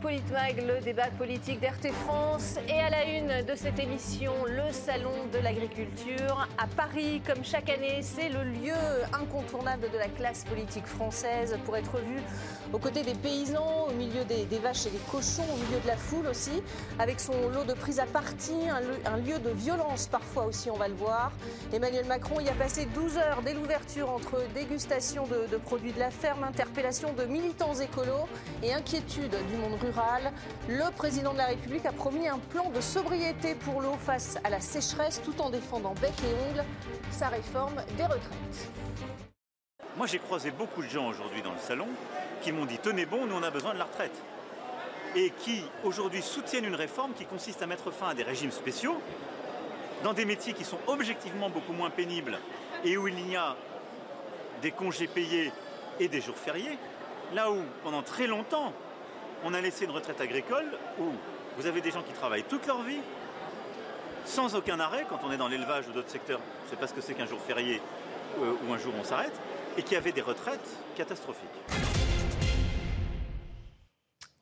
Politmag, le débat politique d'RT France. Et à la une de cette émission, le Salon de l'agriculture. À Paris, comme chaque année, c'est le lieu incontournable de la classe politique française pour être vu aux côtés des paysans, au milieu des, vaches et des cochons, au milieu de la foule aussi, avec son lot de prise à partie, un, lieu de violence parfois aussi, on va le voir. Emmanuel Macron y a passé 12 heures dès l'ouverture entre dégustation de, de produits de la ferme, interpellation de militants écolos et inquiétude du monde rural. Le président de la République a promis un plan de sobriété pour l'eau face à la sécheresse tout en défendant bec et ongles sa réforme des retraites. Moi j'ai croisé beaucoup de gens aujourd'hui dans le salon qui m'ont dit tenez bon, nous on a besoin de la retraite. Et qui aujourd'hui soutiennent une réforme qui consiste à mettre fin à des régimes spéciaux dans des métiers qui sont objectivement beaucoup moins pénibles et où il y a des congés payés et des jours fériés. Là où pendant très longtemps on a laissé une retraite agricole où vous avez des gens qui travaillent toute leur vie, sans aucun arrêt, quand on est dans l'élevage ou d'autres secteurs, c'est parce que c'est qu'un jour férié euh, ou un jour on s'arrête, et qui avaient des retraites catastrophiques.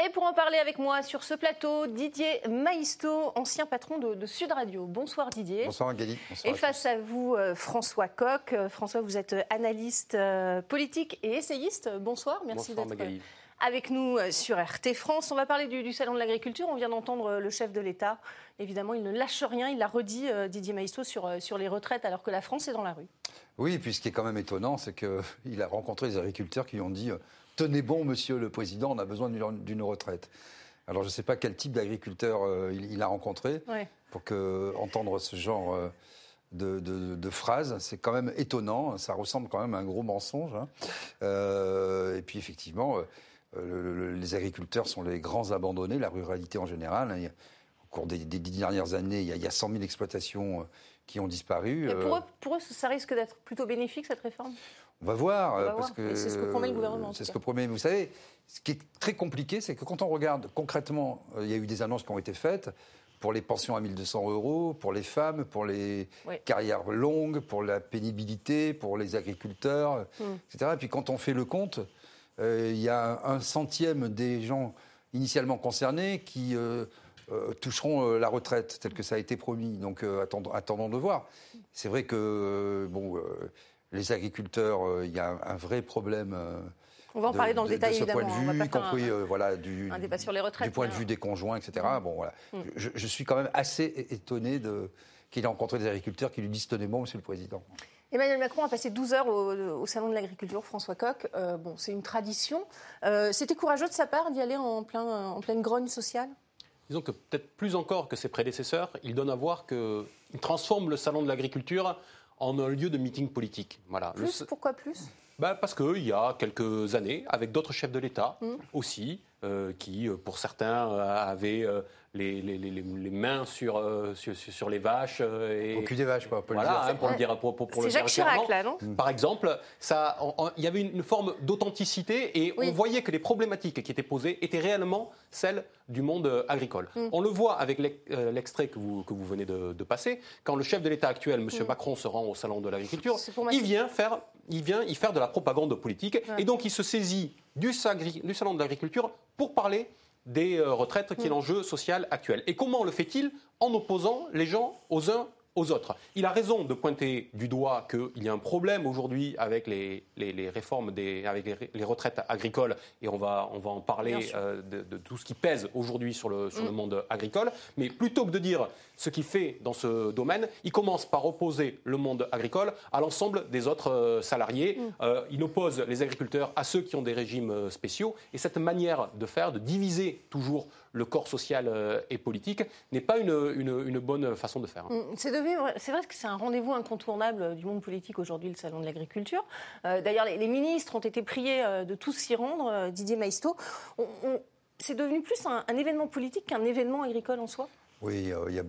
Et pour en parler avec moi sur ce plateau, Didier Maisto, ancien patron de, Sud Radio. Bonsoir Didier. Bonsoir Agali. et face à vous, euh, François Coq. Euh, François, vous êtes analyste politique et essayiste. Bonsoir, merci d'être avec nous euh, sur RT France. On va parler du, Salon de l'agriculture. On vient d'entendre euh, le chef de l'État. Évidemment, il ne lâche rien. Il l'a redit, euh, Didier Maïsto, sur, sur les retraites, alors que la France est dans la rue. Oui, puis ce qui est quand même étonnant, c'est qu'il a rencontré des agriculteurs qui lui ont dit Tenez bon, monsieur le président, on a besoin d'une retraite. Alors, je ne sais pas quel type d'agriculteur il, a rencontré pour que, entendre ce genre. De, phrases. C'est quand même étonnant. Ça ressemble quand même à un gros mensonge. Hein. et puis effectivement, euh, les agriculteurs sont les grands abandonnés, la ruralité en général. Hein. au cours des, dix dernières années, il y, a, 100 000 exploitations euh, qui ont disparu. Euh. pour, eux, ça risque d'être plutôt bénéfique, cette réforme? On va voir. parce que c'est ce que promet le gouvernement. C'est ce que promet. Vous savez, ce qui est très compliqué, c'est que quand on regarde concrètement, il y a eu des annonces qui ont été faites pour les pensions à 1200 euros, pour les femmes, pour les carrières longues, pour la pénibilité, pour les agriculteurs, etc. Et puis quand on fait le compte, il y a un centième des gens initialement concernés qui euh, euh, toucheront la retraite, telle que ça a été promis. Donc attendons, de voir. C'est vrai que bon, les agriculteurs, il y a un, vrai problème. On va en parler dans le détail, de ce évidemment. point de vue, y compris voilà, du, sur les retraites, du point de vue des conjoints, etc. Mm. Bon, voilà. Mm. Je, je, suis quand même assez étonné de, qu'il ait rencontré des agriculteurs qui lui disent tenez bon, monsieur le président. Emmanuel Macron a passé 12 heures au, Salon de l'agriculture, François Coq. Euh, bon, c'est une tradition. Euh, c'était courageux de sa part d'y aller en, plein, en pleine grogne sociale? Disons que peut-être plus encore que ses prédécesseurs, il donne à voir qu'il transforme le Salon de l'agriculture en un lieu de meeting politique. Voilà. Plus, pourquoi plus? Bah Parce qu'il y a quelques années, avec d'autres chefs de l'État mmh. aussi, euh, qui, pour certains, avaient les, les, les, les mains sur, euh, sur, sur, les vaches. Euh, et, Au cul des vaches, quoi, voilà, hein, pour le dire. Pour, pour, C'est Jacques Chirac, là, non Par exemple, ça, il y avait une forme d'authenticité et on voyait que les problématiques qui étaient posées étaient réellement celles du monde euh, agricole. Mm. On le voit avec l'extrait que vous, que vous venez de, passer. Quand le chef de l'État actuel, M. Mm. Macron, se rend au Salon de l'agriculture, il vient, faire, il vient y faire de la propagande politique et donc il se saisit du, du Salon de l'agriculture pour parler des euh, retraites qui est mm. l'enjeu social actuel. Et comment le fait-il En opposant les gens aux uns aux autres? Il a raison de pointer du doigt qu'il y a un problème aujourd'hui avec les, les, réformes, des, avec les, retraites agricoles, et on va, on va en parler euh, de, tout ce qui pèse aujourd'hui sur, le, sur le mm. monde agricole. Mais plutôt que de dire ce qu'il fait dans ce domaine, il commence par opposer le monde agricole à l'ensemble des autres euh, salariés. Mm. Euh, il oppose les agriculteurs à ceux qui ont des régimes spéciaux. Et cette manière de faire, de diviser toujours le corps social et politique, n'est pas une, une, une, bonne façon de faire. Mm. C'est vrai que c'est un rendez-vous incontournable du monde politique aujourd'hui, le salon de l'agriculture. Euh, d'ailleurs, les, ministres ont été priés euh, de tous s'y rendre. Euh, Didier Maisto, c'est devenu plus un, événement politique qu'un événement agricole en soi? Oui, il y a,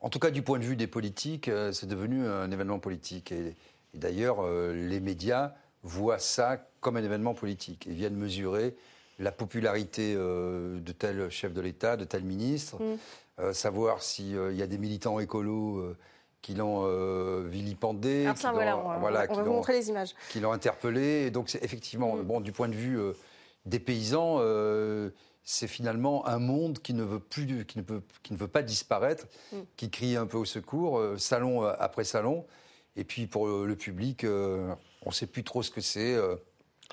en tout cas du point de vue des politiques, c'est devenu un événement politique. Et, d'ailleurs, les médias voient ça comme un événement politique et viennent mesurer la popularité de tel chef de l'État, de tel ministre. Mm. Euh, savoir s'il euh, y a des militants écolos euh, qui l'ont vilipendé, qui l'ont montrer les images, qui l'ont interpellé. Et donc, c'est effectivement, mm. bon, du point de vue des paysans, c'est finalement un monde qui ne veut plus, qui ne, peut, qui ne veut pas disparaître, mm. qui crie un peu au secours, euh, salon euh, après salon. Et puis pour le, public, on ne sait plus trop ce que c'est,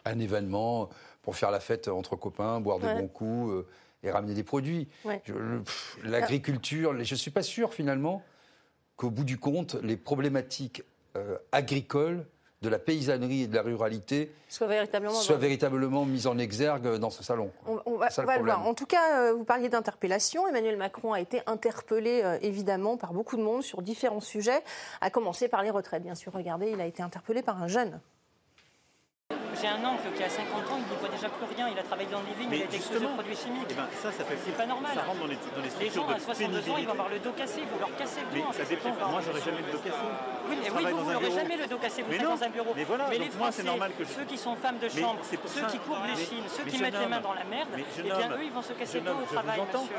un événement pour faire la fête entre copains, boire de bons coups et ramener des produits. L'agriculture, je ne suis pas sûr finalement qu'au bout du compte, les problématiques agricoles de la paysannerie et de la ruralité soit véritablement, soit véritablement mise en exergue dans ce salon. On, va, le voir. En tout cas, euh, vous parliez d'interpellation. Emmanuel Macron a été interpellé euh, évidemment par beaucoup de monde sur différents sujets, à commencer par les retraites. Bien sûr, regardez, il a été interpellé par un jeune. J'ai un oncle qui a 50 ans, il ne voit déjà plus rien, il a travaillé dans le living, il a été exposé aux produits chimiques. Eh ben, ça, ça fait, c'est pas normal. Ça rentre dans les, dans les, les gens à 62 ans, ils vont avoir le dos cassé, vous leur cassez le dos. Mais ça dépend, moi j'aurais jamais le dos cassé. Oui, mais oui vous, n'aurez jamais le dos cassé, vous êtes dans un bureau. Mais voilà, mais les moi c'est normal que je... ceux qui sont femmes de chambre, ceux qui couvrent les chines, ceux qui mettent les mains dans la merde, eh bien eux, ils vont se casser le dos au travail, monsieur.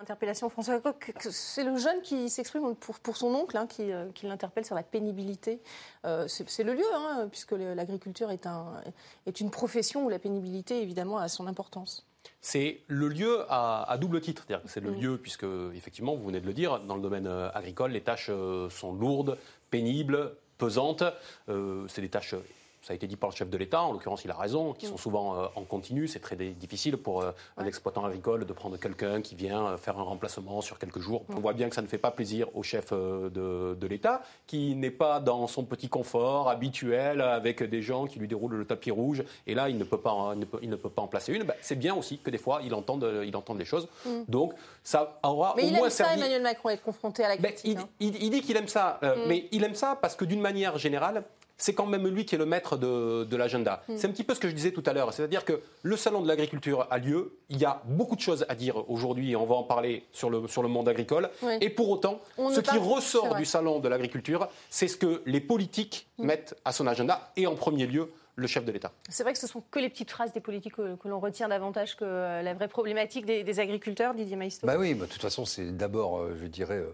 Interpellation François Coq, c'est le jeune qui s'exprime pour, pour, son oncle, hein, qui, euh, qui l'interpelle sur la pénibilité. Euh, c'est le lieu, hein, puisque l'agriculture est, un, est une profession où la pénibilité, évidemment, a son importance. C'est le lieu à, double titre, c'est-à-dire que c'est le lieu, puisque, effectivement, vous venez de le dire, dans le domaine euh, agricole, les tâches sont lourdes, pénibles, pesantes. c'est des tâches ça a été dit par le chef de l'État, en l'occurrence il a raison, qui sont souvent euh, en continu. C'est très difficile pour euh, un exploitant agricole de prendre quelqu'un qui vient euh, faire un remplacement sur quelques jours. On voit bien que ça ne fait pas plaisir au chef de, l'État, qui n'est pas dans son petit confort habituel avec des gens qui lui déroulent le tapis rouge. Et là, il ne peut pas, il ne peut, pas en placer une. Ben, c'est bien aussi que des fois, il entende, il entende les choses. Mm. Donc, ça aura mais au il moins aime ça, Emmanuel Macron, être confronté à la critique. Hein. il, dit qu'il aime ça, mm. mais il aime ça parce que d'une manière générale, c'est quand même lui qui est le maître de, l'agenda. Hmm. C'est un petit peu ce que je disais tout à l'heure, c'est-à-dire que le salon de l'agriculture a lieu, il y a beaucoup de choses à dire aujourd'hui, et on va en parler sur le, sur le monde agricole, et pour autant, ce qui ressort du salon de l'agriculture, c'est ce que les politiques hmm. mettent à son agenda, et en premier lieu, le chef de l'État. C'est vrai que ce sont que les petites phrases des politiques que, l'on retient davantage que euh, la vraie problématique des, agriculteurs, Didier Maïsto. Bah oui, bah, de toute façon, c'est d'abord, euh, je dirais, euh,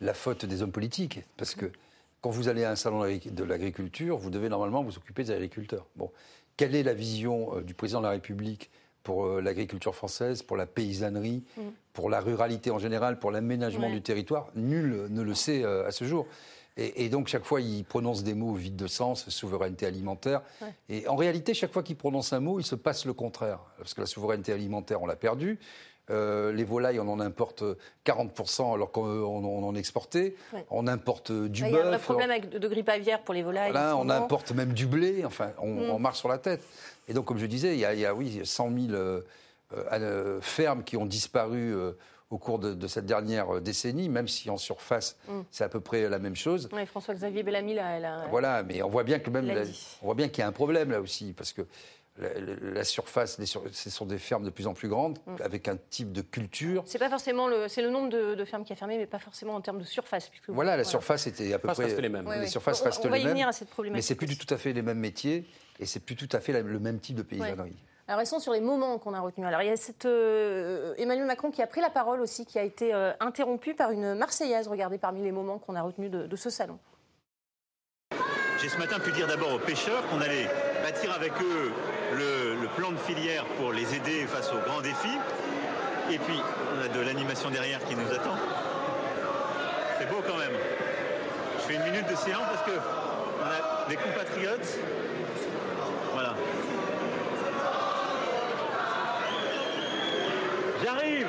la faute des hommes politiques, parce que quand vous allez à un salon de l'agriculture, vous devez normalement vous occuper des agriculteurs. Bon, quelle est la vision euh, du président de la République pour euh, l'agriculture française, pour la paysannerie, mm. pour la ruralité en général, pour l'aménagement du territoire? Nul ne le sait euh, à ce jour. Et, donc, chaque fois, il prononce des mots vides de sens, souveraineté alimentaire. Et en réalité, chaque fois qu'il prononce un mot, il se passe le contraire. Parce que la souveraineté alimentaire, on l'a perdue. Euh, les volailles, on en importe 40% alors qu'on en exportait. On importe du bœuf. Il y a un problème de grippe aviaire pour les volailles. on importe même du blé. Enfin, mm. on, marche sur la tête. Et donc, comme je disais, il y a, oui, 100 000 euh, euh, fermes qui ont disparu au cours de, cette dernière décennie, même si en surface, mm. c'est à peu près la même chose. François-Xavier Bellamy, là, Voilà, mais on voit bien que même, on voit bien qu'il y a un problème là aussi, parce que la, surface, ce sont des fermes de plus en plus grandes, mm. avec un type de culture. C'est pas forcément le, c'est le nombre de, fermes qui a fermé, mais pas forcément en termes de surface. Voilà, la surface était à peu près les mêmes. les surfaces restent les mêmes. À cette mais c'est plus du tout à fait les mêmes métiers et c'est plus tout à fait le même type de paysannerie. Alors, restons sur les moments qu'on a retenus. Alors, il y a cette, euh, Emmanuel Macron qui a pris la parole aussi, qui a été euh, interrompu par une Marseillaise. Regardez parmi les moments qu'on a retenus de, de ce salon. J'ai ce matin pu dire d'abord aux pêcheurs qu'on allait bâtir avec eux le, plan de filière pour les aider face aux grands défis. Et puis, on a de l'animation derrière qui nous attend. C'est beau quand même. Je fais une minute de silence parce que on a des compatriotes. Voilà. J'arrive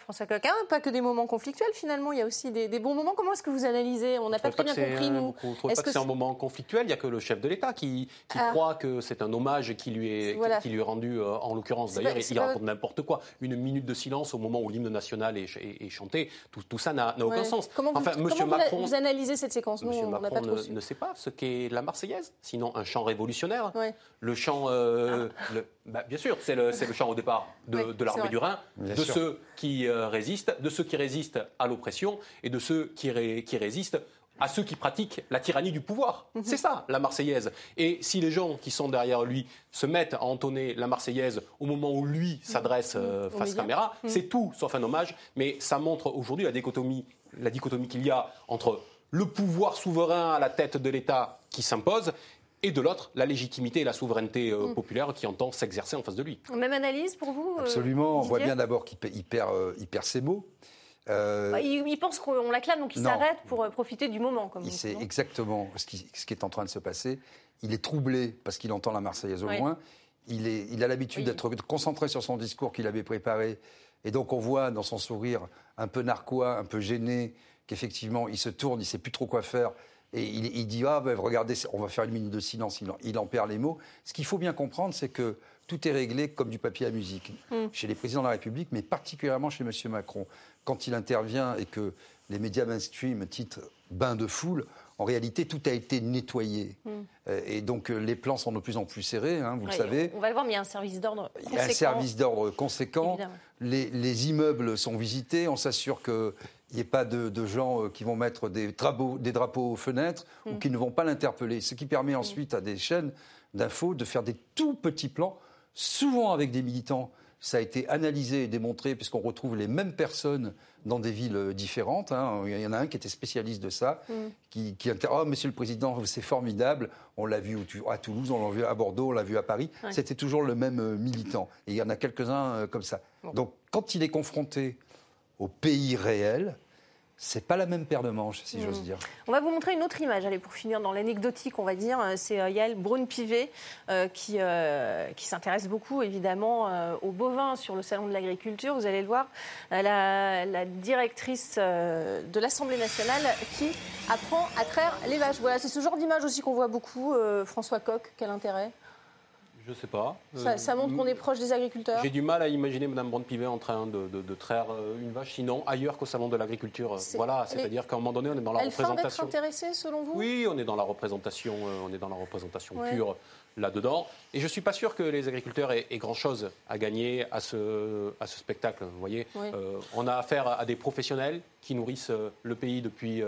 François Coquin, pas que des moments conflictuels finalement, il y a aussi des, bons moments. Comment est-ce que vous analysez? On n'a pas très bien compris, nous. On ne trouve pas que, c'est un moment conflictuel, il n'y a que le chef de l'État qui, ah. croit que c'est un hommage qui lui est, qui, lui est rendu, euh, en l'occurrence d'ailleurs, il raconte n'importe quoi. Une minute de silence au moment où l'hymne national est, chanté, tout, ça n'a aucun sens. Comment, enfin, vous, Monsieur Macron, vous analysez cette séquence? Monsieur Macron ne, sait pas ce qu'est la Marseillaise, sinon un chant révolutionnaire. Le chant, euh, ah. Bah, bien sûr, c'est le, le, chant au départ de, l'armée du Rhin, de ceux qui euh, résistent, de ceux qui résistent à l'oppression et de ceux qui, qui résistent à ceux qui pratiquent la tyrannie du pouvoir. Mhm. C'est ça, la Marseillaise. Et si les gens qui sont derrière lui se mettent à entonner la Marseillaise au moment où lui s'adresse mhm. euh, face caméra, c'est tout sauf un hommage, mais ça montre aujourd'hui la dichotomie, la dichotomie qu'il y a entre le pouvoir souverain à la tête de l'État qui s'impose et de l'autre, la légitimité et la souveraineté euh, mm. populaire qui entend s'exercer en face de lui. Même analyse pour vous euh, Absolument. on voit bien d'abord qu'il perd, euh, ses mots. Bah, il, pense qu'on l'acclame, donc il s'arrête pour profiter du moment. Comme c'est exactement ce qui, ce qui, est en train de se passer. Il est troublé parce qu'il entend la Marseillaise au loin. Il, est, il a l'habitude d'être concentré sur son discours qu'il avait préparé. Et donc on voit dans son sourire un peu narquois, un peu gêné, qu'effectivement il se tourne, il ne sait plus trop quoi faire. Et il, dit Ah, ben, regardez, on va faire une minute de silence. Il en, perd les mots. Ce qu'il faut bien comprendre, c'est que tout est réglé comme du papier à musique mm. chez les présidents de la République, mais particulièrement chez M. Macron. Quand il intervient et que les médias mainstream titrent bain de foule, en réalité, tout a été nettoyé. Mm. Euh, et donc, euh, les plans sont de plus en plus serrés, hein, vous le savez. On va le voir, mais il y a un service d'ordre conséquent. Il y a un service d'ordre conséquent. Les, les, immeubles sont visités. On s'assure que il n'y ait pas de, gens euh, qui vont mettre des drapeaux, des drapeaux aux fenêtres ou mm. qui ne vont pas l'interpeller. Ce qui permet mm. ensuite à des chaînes d'infos de faire des tout petits plans, souvent avec des militants. Ça a été analysé et démontré puisqu'on retrouve les mêmes personnes dans des villes euh, différentes. Hein. Il y en a un qui était spécialiste de ça, mm. qui, qui oh, Monsieur le Président, c'est formidable. On l'a vu à Toulouse, on l'a vu à Bordeaux, on l'a vu à Paris. C'était toujours le même euh, militant. Et il y en a quelques-uns comme ça. Donc quand il est confronté au pays réel, c'est pas la même paire de manches, si j'ose mm. dire. On va vous montrer une autre image, allez, pour finir dans l'anecdotique, on va dire. C'est euh, Yael Braun-Pivet euh, qui, euh, qui s'intéresse beaucoup, évidemment, aux bovins sur le Salon de l'Agriculture. Vous allez le voir, la, la directrice de l'Assemblée nationale qui apprend à traire les vaches. Voilà, c'est ce genre d'image aussi qu'on voit beaucoup. François Coq, quel intérêt? Je ne sais pas. Ça, montre qu'on est proche des agriculteurs J'ai du mal à imaginer Mme Brand-Pivet en train de, traire euh, une vache, sinon ailleurs qu'au salon de l'agriculture. Voilà, c'est-à-dire qu'à un moment donné, on est dans la représentation. Elle intéressée, selon vous? Oui, on est dans la représentation, euh, on est dans la représentation pure là-dedans. Et je ne suis pas sûr que les agriculteurs aient, grand-chose à gagner à ce, à ce spectacle. Vous voyez, euh, on a affaire à des professionnels qui nourrissent le pays depuis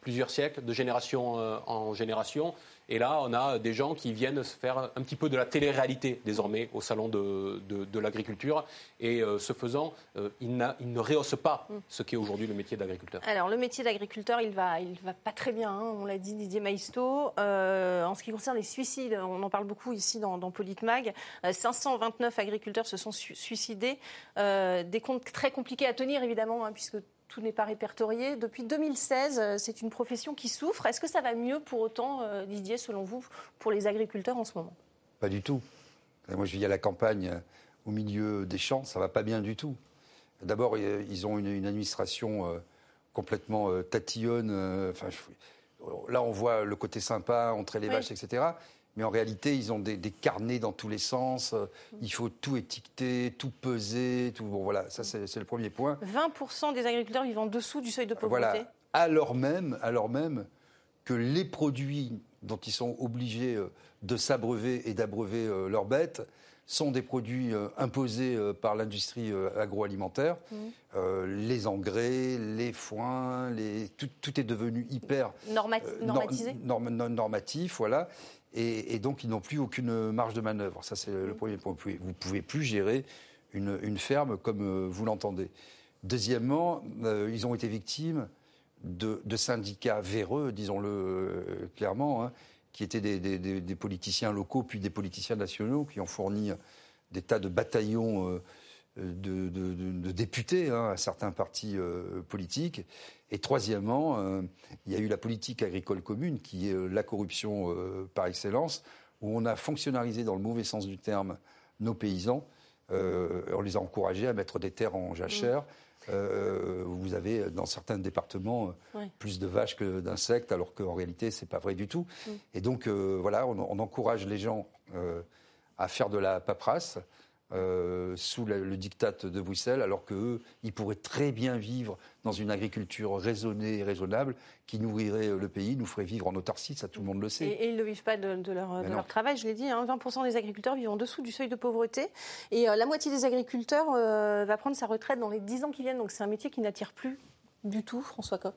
plusieurs siècles, de génération en génération. Et là, on a des gens qui viennent se faire un petit peu de la télé-réalité désormais au salon de, l'agriculture. Et euh, ce faisant, euh, ils, ne rehaussent pas ce qu'est aujourd'hui le métier d'agriculteur. Alors, le métier d'agriculteur, il va, il va pas très bien. Hein, on l'a dit, Didier Maisto. Euh, en ce qui concerne les suicides, on en parle beaucoup ici dans, dans Politmag. 529 agriculteurs se sont suicidés. des comptes très compliqués à tenir, évidemment, hein, puisque tout n'est pas répertorié. Depuis 2016, euh, c'est une profession qui souffre. Est-ce que ça va mieux pour autant, euh, Didier, selon vous, pour les agriculteurs en ce moment? Pas du tout. Moi, je vis à la campagne, euh, au milieu des champs, ça va pas bien du tout. D'abord, ils ont une, administration complètement tatillonne. Enfin, là, on voit le côté sympa, entrer les vaches, etc mais en réalité, ils ont des, carnets dans tous les sens. Il faut tout étiqueter, tout peser, tout. Bon, voilà, ça c'est le premier point. 20% des agriculteurs vivent en dessous du seuil de pauvreté. Voilà. Alors même, alors même que les produits dont ils sont obligés euh, de s'abreuver et d'abreuver euh, leurs bêtes sont des produits euh, imposés par l'industrie agroalimentaire. Mmh. les engrais, les foins, les... Tout, est devenu hyper normatisé. normatif, voilà et, donc ils n'ont plus aucune marge de manœuvre. Ça, c'est le premier point. Vous ne pouvez plus gérer une, ferme comme euh, vous l'entendez. Deuxièmement, euh, ils ont été victimes de, syndicats véreux, disons-le euh, clairement, hein, qui étaient des, politiciens locaux puis des politiciens nationaux qui ont fourni des tas de bataillons de, députés hein, à certains partis politiques et troisièmement, euh, il y a eu la politique agricole commune, qui est euh, la corruption euh, par excellence, où on a fonctionnalisé dans le mauvais sens du terme nos paysans. on les a encouragés à mettre des terres en jachère. vous avez dans certains départements plus de vaches que d'insectes, alors qu'en réalité, ce n'est pas vrai du tout. Et donc, voilà, on, on, encourage les gens à faire de la paperasse. Euh, sous le, diktat de Bruxelles, alors qu'eux, ils pourraient très bien vivre dans une agriculture raisonnée et raisonnable qui nourrirait le pays, nous ferait vivre en autarcie, ça tout le monde le sait. Et, ils ne vivent pas de, leur, travail, je l'ai dit, 20% hein. des agriculteurs vivent en dessous du seuil de pauvreté, et euh, la moitié des agriculteurs euh, va prendre sa retraite dans les 10 ans qui viennent, donc c'est un métier qui n'attire plus du tout, François Coq.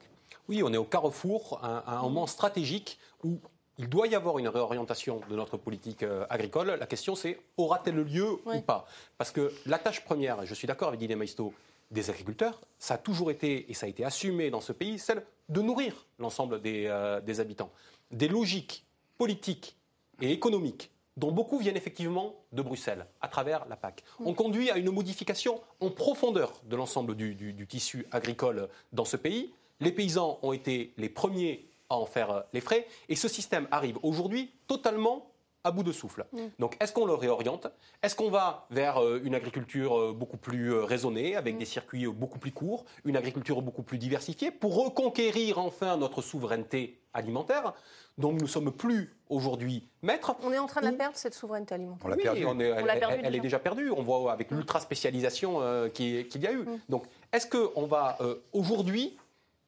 Oui, on est au carrefour, un, un moment stratégique où il doit y avoir une réorientation de notre politique euh, agricole. La question, c'est aura-t-elle lieu ou pas? Parce que la tâche première, je suis d'accord avec Didier Maisto, des agriculteurs, ça a toujours été, et ça a été assumé dans ce pays, celle de nourrir l'ensemble des, euh, des habitants. Des logiques politiques et économiques dont beaucoup viennent effectivement de Bruxelles, à travers la PAC. On conduit à une modification en profondeur de l'ensemble du, du, tissu agricole dans ce pays. Les paysans ont été les premiers à en faire euh, les frais, et ce système arrive aujourd'hui totalement à bout de souffle. Mm. Donc, est-ce qu'on le réoriente? Est-ce qu'on va vers euh, une agriculture euh, beaucoup plus raisonnée, avec mm. des circuits beaucoup plus courts, une agriculture beaucoup plus diversifiée, pour reconquérir enfin notre souveraineté alimentaire dont nous ne sommes plus aujourd'hui maîtres. On est en train de la perdre, cette souveraineté alimentaire. On l'a perdue. elle, est déjà perdue. On voit avec l'ultra-spécialisation qu'il y a eu. Mm. Donc, est-ce qu'on va aujourd'hui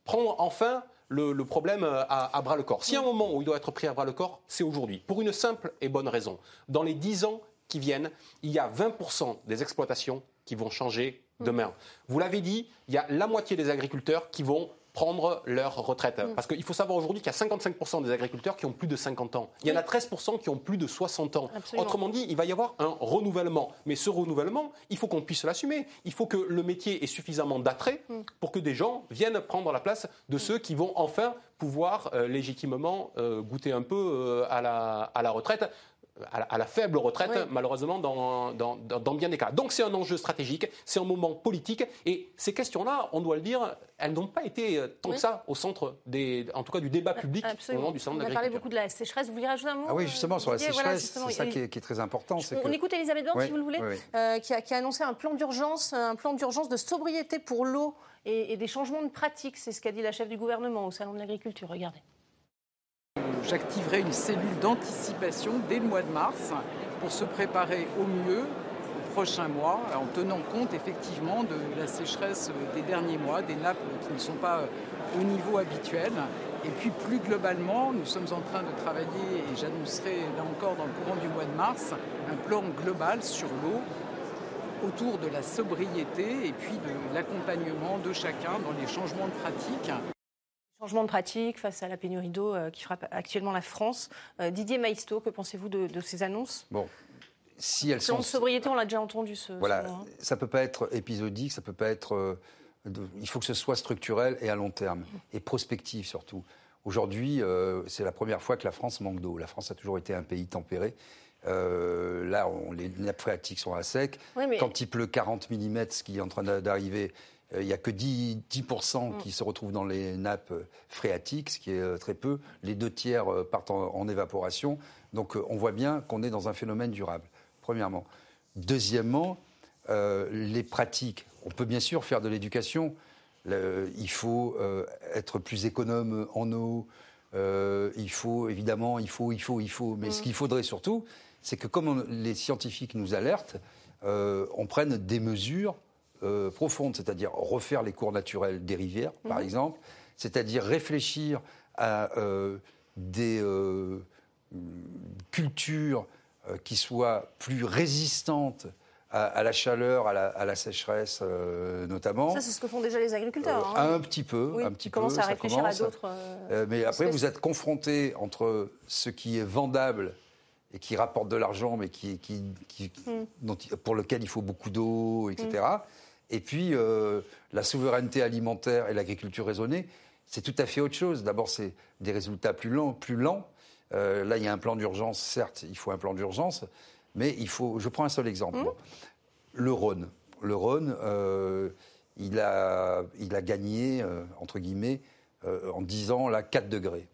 prendre enfin le, problème euh, à, bras le corps. S'il y a un moment où il doit être pris à bras le corps, c'est aujourd'hui. Pour une simple et bonne raison. Dans les 10 ans qui viennent, il y a 20% des exploitations qui vont changer demain. Vous l'avez dit, il y a la moitié des agriculteurs qui vont prendre leur retraite. Mm. Parce qu'il faut savoir aujourd'hui qu'il y a 55% des agriculteurs qui ont plus de 50 ans. Il y en a 13% qui ont plus de 60 ans. Autrement dit, il va y avoir un renouvellement. Mais ce renouvellement, il faut qu'on puisse l'assumer. Il faut que le métier ait suffisamment d'attrait mm. pour que des gens viennent prendre la place de ceux qui vont enfin pouvoir euh, légitimement euh, goûter un peu euh, à, la, à la retraite à la, faible retraite, malheureusement, dans, bien des cas. Donc c'est un enjeu stratégique, c'est un moment politique, et ces questions-là, on doit le dire, elles n'ont pas été euh, tant que ça au centre, des, en tout cas, du débat public au moment du salon de On a parlé beaucoup de la sécheresse, vous voulez rajouter un mot Ah oui, justement, sur la sécheresse, c'est ça qui est, très important. On écoute Elisabeth Borne, si vous le voulez, euh, qui, a, annoncé un plan d'urgence, un plan d'urgence de sobriété pour l'eau et, et des changements de pratiques. C'est ce qu'a dit la chef du gouvernement au salon de l'agriculture. Regardez j'activerai une cellule d'anticipation dès le mois de mars pour se préparer au mieux aux prochains mois, en tenant compte effectivement de la sécheresse des derniers mois, des nappes qui ne sont pas au niveau habituel. Et puis plus globalement, nous sommes en train de travailler, et j'annoncerai là encore dans le courant du mois de mars, un plan global sur l'eau autour de la sobriété et puis de l'accompagnement de chacun dans les changements de pratiques. Changement de pratique face à la pénurie d'eau euh, qui frappe actuellement la France. Euh, Didier Maisto, que pensez-vous de, ces annonces? Bon, si elles sont... de sobriété, on l'a déjà entendu. Ce, voilà, ça peut pas être épisodique, ça peut pas être. Euh, il faut que ce soit structurel et à long terme et prospectif surtout. Aujourd'hui, c'est la première fois que la France manque d'eau. La France a toujours été un pays tempéré. là, on, les nappes phréatiques sont à sec. Quand il pleut 40 mm, ce qui est en train d'arriver, euh, il n'y a que 10%, 10 mm. qui se retrouvent dans les nappes phréatiques, ce qui est euh, très peu. Les deux tiers euh, partent en, évaporation. Donc on voit bien qu'on est dans un phénomène durable, premièrement. Deuxièmement, les pratiques. On peut bien sûr faire de l'éducation. il faut être plus économe en eau. il faut, évidemment, il faut, il faut, il faut. Mais ce mm. qu'il faudrait surtout, c'est que comme les scientifiques nous alertent, on prenne des mesures euh, profonde, c'est-à-dire refaire les cours naturels des rivières, par mhm. exemple, c'est-à-dire réfléchir à euh, des euh, cultures qui soient plus résistantes à, la chaleur, à la, sécheresse notamment. Ça, c'est ce que font déjà les agriculteurs. Hein. Un petit peu, un petit peu. À réfléchir à d'autres. mais après, vous êtes confronté entre ce qui est vendable et qui rapporte de l'argent, mais qui, qui, hmm. pour lequel il faut beaucoup d'eau, etc. Et puis, euh, la souveraineté alimentaire et l'agriculture raisonnée, c'est tout à fait autre chose. D'abord, c'est des résultats plus lents. Plus lents. Euh, là, il y a un plan d'urgence, certes, il faut un plan d'urgence, mais il faut. Je prends un seul exemple. Mmh. Le Rhône. Le Rhône, euh, il, a, il a gagné, entre guillemets, en 10 ans, là, 4 degrés.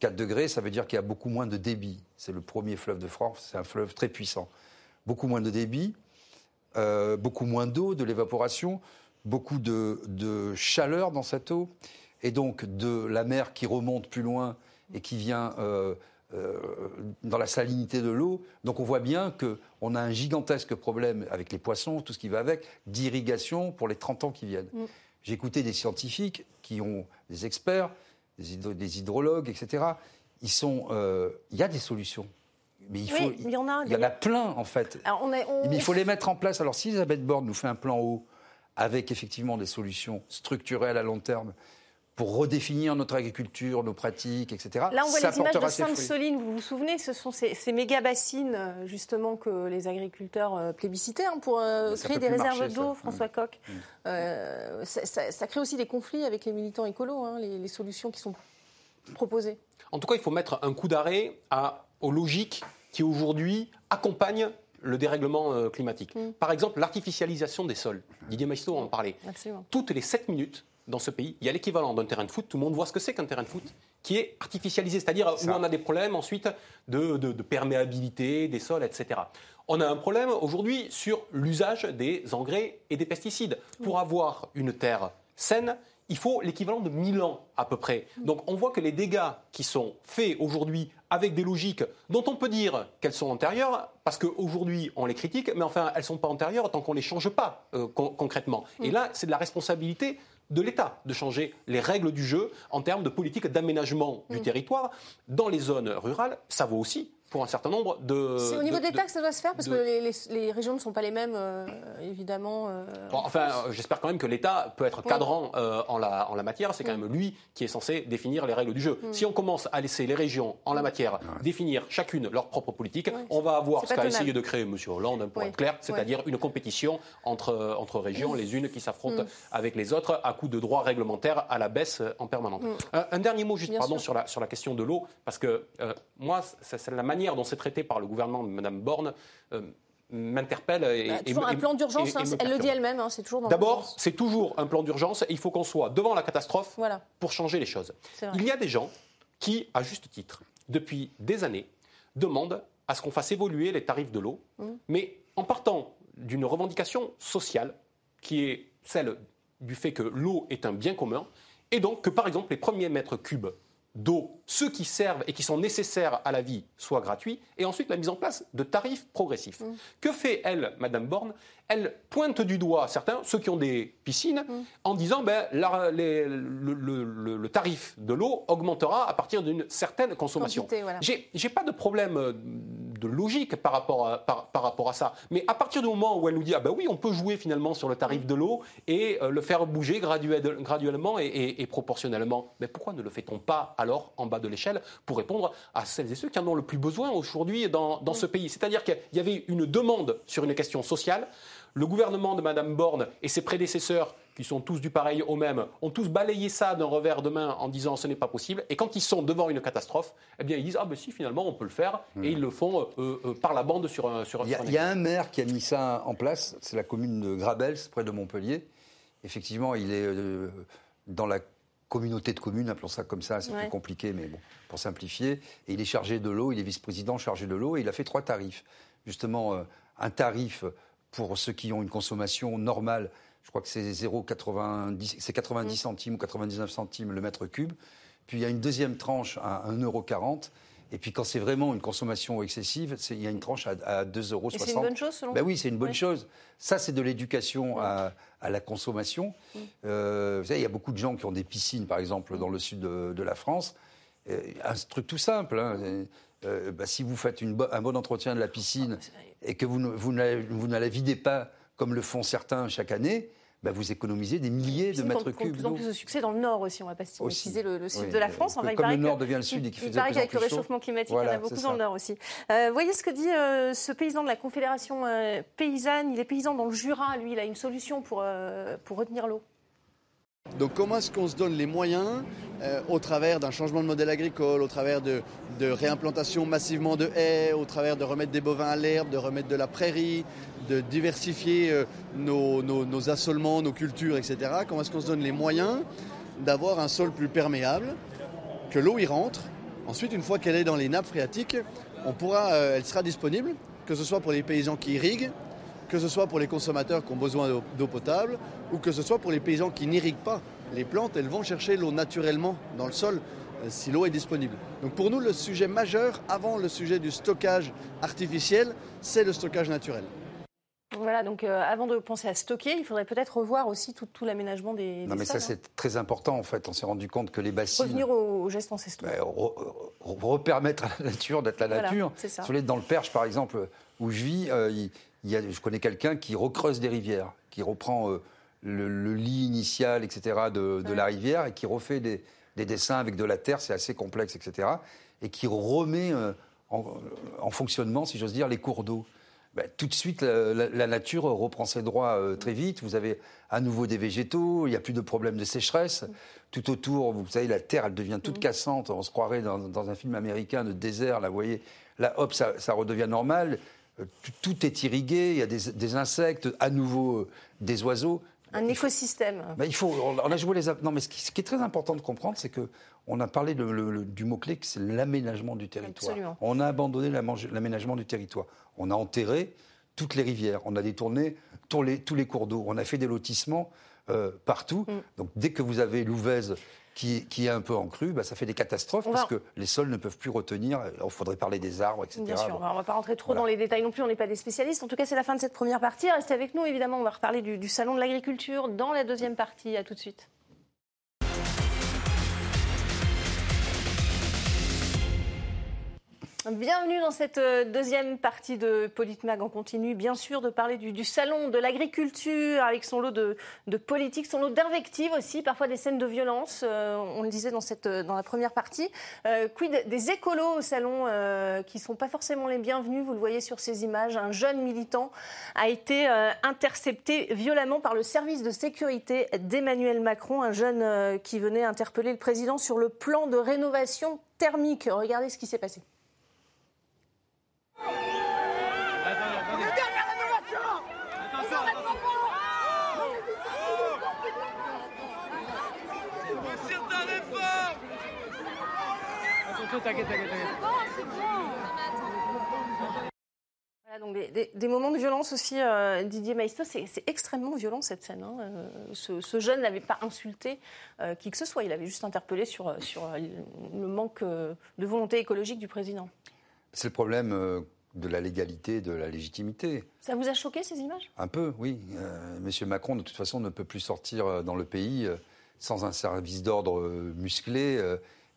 4 degrés, ça veut dire qu'il y a beaucoup moins de débit. C'est le premier fleuve de France, c'est un fleuve très puissant. Beaucoup moins de débit. Euh, beaucoup moins d'eau, de l'évaporation, beaucoup de, chaleur dans cette eau, et donc de la mer qui remonte plus loin et qui vient euh, euh, dans la salinité de l'eau. Donc on voit bien qu'on a un gigantesque problème avec les poissons, tout ce qui va avec, d'irrigation pour les 30 ans qui viennent. Mm. J'ai écouté des scientifiques qui ont des experts, des, hydrologues, etc. Il y a des solutions mais il, faut, il, y en a, il y en a plein en fait. mais il faut les mettre en place. Alors si Elisabeth Borne nous fait un plan haut avec effectivement des solutions structurelles à long terme pour redéfinir notre agriculture, nos pratiques, etc. Là, on voit les images de Sainte-Soline, vous vous souvenez, ce sont ces, méga bassines, euh, justement, que les agriculteurs euh, plébiscitaient hein, pour euh, créer des réserves d'eau, François mmh. Coq. Mmh. ça, crée aussi des conflits avec les militants écolos, hein, les, solutions qui sont proposées. En tout cas, il faut mettre un coup d'arrêt aux logiques qui, aujourd'hui, accompagnent le dérèglement climatique. Mmh. Par exemple, l'artificialisation des sols. Didier Maistre en parlait. Absolument. Toutes les 7 minutes, dans ce pays, il y a l'équivalent d'un terrain de foot, tout le monde voit ce que c'est qu'un terrain de foot, qui est artificialisé, c'est-à-dire où on a des problèmes ensuite de, perméabilité des sols, etc. On a un problème aujourd'hui sur l'usage des engrais et des pesticides. Pour avoir une terre saine, il faut l'équivalent de 1000 ans à peu près. Donc on voit que les dégâts qui sont faits aujourd'hui avec des logiques dont on peut dire qu'elles sont antérieures, parce qu'aujourd'hui on les critique, mais enfin elles ne sont pas antérieures tant qu'on ne les change pas euh, concrètement. Et là, c'est de la responsabilité de l'État de changer les règles du jeu en termes de politique d'aménagement du territoire. Dans les zones rurales, ça vaut aussi pour un certain nombre de. C'est au niveau des taxes que ça doit se faire parce que les, régions ne sont pas les mêmes, euh, évidemment. Euh, enfin, euh, j'espère quand même que l'État peut être cadrant en, la, en la matière. C'est quand même lui qui est censé définir les règles du jeu. Mm. Si on commence à laisser les régions en la matière définir chacune leur propre politique, on va avoir ce qu'a essayé de créer M. Hollande, pour être clair, c'est-à-dire une compétition entre, entre régions, les unes qui s'affrontent mm. avec les autres à coup de droits réglementaires à la baisse en permanence. Mm. Un, dernier mot juste pardon, sur la, sur la question de l'eau, parce que moi, c'est la manière dont c'est traité par le gouvernement de Mme Borne euh, m'interpelle. Et, bah, toujours un plan d'urgence, hein, elle le dit elle-même, hein, c'est toujours D'abord, c'est toujours un plan d'urgence il faut qu'on soit devant la catastrophe pour changer les choses. Il y a des gens qui, à juste titre, depuis des années, demandent à ce qu'on fasse évoluer les tarifs de l'eau, mmh. mais en partant d'une revendication sociale qui est celle du fait que l'eau est un bien commun, et donc que, par exemple, les premiers mètres cubes d'eau, ceux qui servent et qui sont nécessaires à la vie, soient gratuits, et ensuite la mise en place de tarifs progressifs. Mmh. Que fait elle, Madame Borne? Elle pointe du doigt certains, ceux qui ont des piscines, mmh. en disant ben, le, tarif de l'eau augmentera à partir d'une certaine consommation. Je J'ai pas de problème euh, de logique par rapport, à, par, rapport à ça, mais à partir du moment où elle nous dit ah ben oui, on peut jouer finalement sur le tarif de l'eau et euh, le faire bouger graduellement et, proportionnellement, mais pourquoi ne le fait-on pas alors en bas de l'échelle pour répondre à celles et ceux qui en ont le plus besoin aujourd'hui dans, ce pays? C'est-à-dire qu'il y avait une demande sur une question sociale. Le gouvernement de Mme Borne et ses prédécesseurs, qui sont tous du pareil au même, ont tous balayé ça d'un revers de main en disant ce n'est pas possible. Et quand ils sont devant une catastrophe, eh bien ils disent ah ben si finalement on peut le faire et hmm. ils le font euh, euh, par la bande sur un sur. Il y, a, il y a un maire qui a mis ça en place, c'est la commune de Grabels près de Montpellier. Effectivement, il est euh, dans la communauté de communes, appelons ça comme ça, c'est plus compliqué, mais bon, pour simplifier. Et il est chargé de l'eau, il est vice-président chargé de l'eau, et il a fait trois tarifs. Justement, euh, un tarif pour ceux qui ont une consommation normale, je crois que c'est 0,90, c'est 90 centimes ou 99 centimes le mètre cube. Puis il y a une deuxième tranche à 1,40 euro et puis quand c'est vraiment une consommation excessive, il y a une tranche à, à 2,60 euros. c'est une bonne chose selon ben Oui, c'est une bonne chose. Ça, c'est de l'éducation à, la consommation. Euh, vous savez, il y a beaucoup de gens qui ont des piscines, par exemple, dans le sud de, la France. Euh, un truc tout simple. Hein. Euh, bah, si vous faites une un bon entretien de la piscine ah, et que vous ne, vous ne la videz pas comme le font certains chaque année, bah, vous économisez des milliers de mètres cubes. De plus en plus de succès dans le Nord aussi, on va pas stigmatiser le, sud de la France. Comme le Nord devient le Sud et qu'il fait Il qu'avec le réchauffement climatique, il y en a beaucoup dans le Nord aussi. Euh, voyez ce que dit euh, ce paysan de la Confédération euh, paysanne. Il est paysan dans le Jura, lui, il a une solution pour, euh, pour retenir l'eau. Donc comment est-ce qu'on se donne les moyens au travers d'un changement de modèle agricole, au travers de, réimplantation massivement de haies, au travers de remettre des bovins à l'herbe, de remettre de la prairie, de diversifier euh, nos, assolements, nos cultures, etc. Comment est-ce qu'on se donne les moyens d'avoir un sol plus perméable, que l'eau y rentre? Ensuite, une fois qu'elle est dans les nappes phréatiques, euh, elle sera disponible, que ce soit pour les paysans qui irriguent, que ce soit pour les consommateurs qui ont besoin d'eau potable, ou que ce soit pour les paysans qui n'irriguent pas. Les plantes, elles vont chercher l'eau naturellement dans le sol euh, si l'eau est disponible. Donc pour nous, le sujet majeur, avant le sujet du stockage artificiel, c'est le stockage naturel. Voilà, donc euh, avant de penser à stocker, il faudrait peut-être revoir aussi tout, l'aménagement des, Non, mais ça, c'est hein. très important, en fait. On s'est rendu compte que les bassines... Revenir aux, gestes ancestraux. Ben, repermettre à la nature d'être la nature. Si vous êtes dans le Perche, par exemple, où je vis, euh, il, y a, je connais quelqu'un qui recreuse des rivières, qui reprend... Euh, le, lit initial, etc., de, la rivière et qui refait des, dessins avec de la terre, c'est assez complexe, etc., et qui remet euh, en, fonctionnement, si j'ose dire, les cours d'eau. Ben, tout de suite, la, nature reprend ses droits euh, très vite. Vous avez à nouveau des végétaux, il n'y a plus de problème de sécheresse. Tout autour, vous savez, la terre, elle devient toute cassante. On se croirait dans, un film américain de désert. Là, vous voyez, là, hop, ça, redevient normal. Euh, tout, est irrigué, il y a des, insectes, à nouveau des oiseaux. Un écosystème. Ben, il faut, on a joué les. Non, mais ce qui, est très important de comprendre, c'est que on a parlé du mot-clé, c'est l'aménagement du territoire. On a abandonné l'aménagement du territoire. On a enterré toutes les rivières. On a détourné tous les, tous les cours d'eau. On a fait des lotissements euh, partout. Mm. Donc dès que vous avez l'Ouvèze qui, qui, est un peu en crue, bah, ça fait des catastrophes parce que les sols ne peuvent plus retenir. Il faudrait parler des arbres, etc. Bien sûr, on ne va pas rentrer trop dans les détails non plus, on n'est pas des spécialistes. En tout cas, c'est la fin de cette première partie. Restez avec nous, évidemment, on va reparler du, du Salon de l'agriculture dans la deuxième partie. À tout de suite. Bienvenue dans cette euh, deuxième partie de Politmag. On continue bien sûr de parler du, salon de l'agriculture avec son lot de, politique, son lot d'invectives aussi, parfois des scènes de violence. Euh, on le disait dans la première partie. Euh, quid des écolos au salon qui ne sont pas forcément les bienvenus. Vous le voyez sur ces images. Un jeune militant a été intercepté violemment par le service de sécurité d'Emmanuel Macron, un jeune qui venait interpeller le président sur le plan de rénovation thermique. Regardez ce qui s'est passé. Voilà, donc des, moments de violence aussi, euh, Didier Maïsto, c'est extrêmement violent cette scène. Hein. Euh, ce, jeune n'avait pas insulté euh, qui que ce soit, il avait juste interpellé sur, sur le manque de volonté écologique du président. C'est le problème euh, de la légalité, de la légitimité. Ça vous a choqué ces images? Un peu, oui. Euh, Monsieur Macron, de toute façon, ne peut plus sortir euh, dans le pays sans un service d'ordre musclé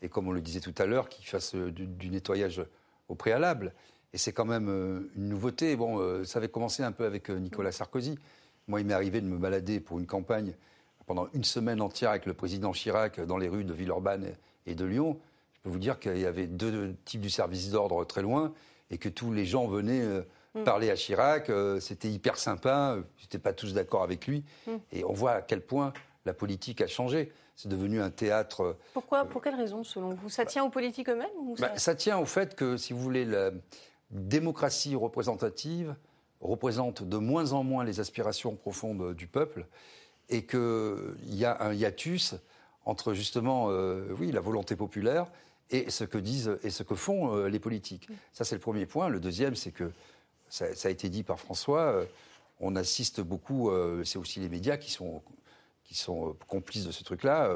et, comme on le disait tout à l'heure, qui fasse du, nettoyage au préalable. Et c'est quand même une nouveauté. Bon, ça avait commencé un peu avec Nicolas Sarkozy. Moi, il m'est arrivé de me balader pour une campagne pendant une semaine entière avec le président Chirac dans les rues de Villeurbanne et de Lyon peux vous dire qu'il y avait deux types du service d'ordre très loin et que tous les gens venaient euh, mm. parler à Chirac. Euh, c'était hyper sympa. Ils n'étaient pas tous d'accord avec lui. Mm. Et on voit à quel point la politique a changé. C'est devenu un théâtre. Euh, Pourquoi Pour quelle raison, selon vous? Ça tient aux politiques eux-mêmes bah, ça... tient au fait que, si vous voulez, la démocratie représentative représente de moins en moins les aspirations profondes du peuple et qu'il y a un hiatus entre justement, oui, la volonté populaire et ce que disent et ce que font euh, les politiques. Ça, c'est le premier point. Le deuxième, c'est que, ça, a été dit par François, euh, on assiste beaucoup, euh, c'est aussi les médias qui sont, qui sont complices de ce truc-là,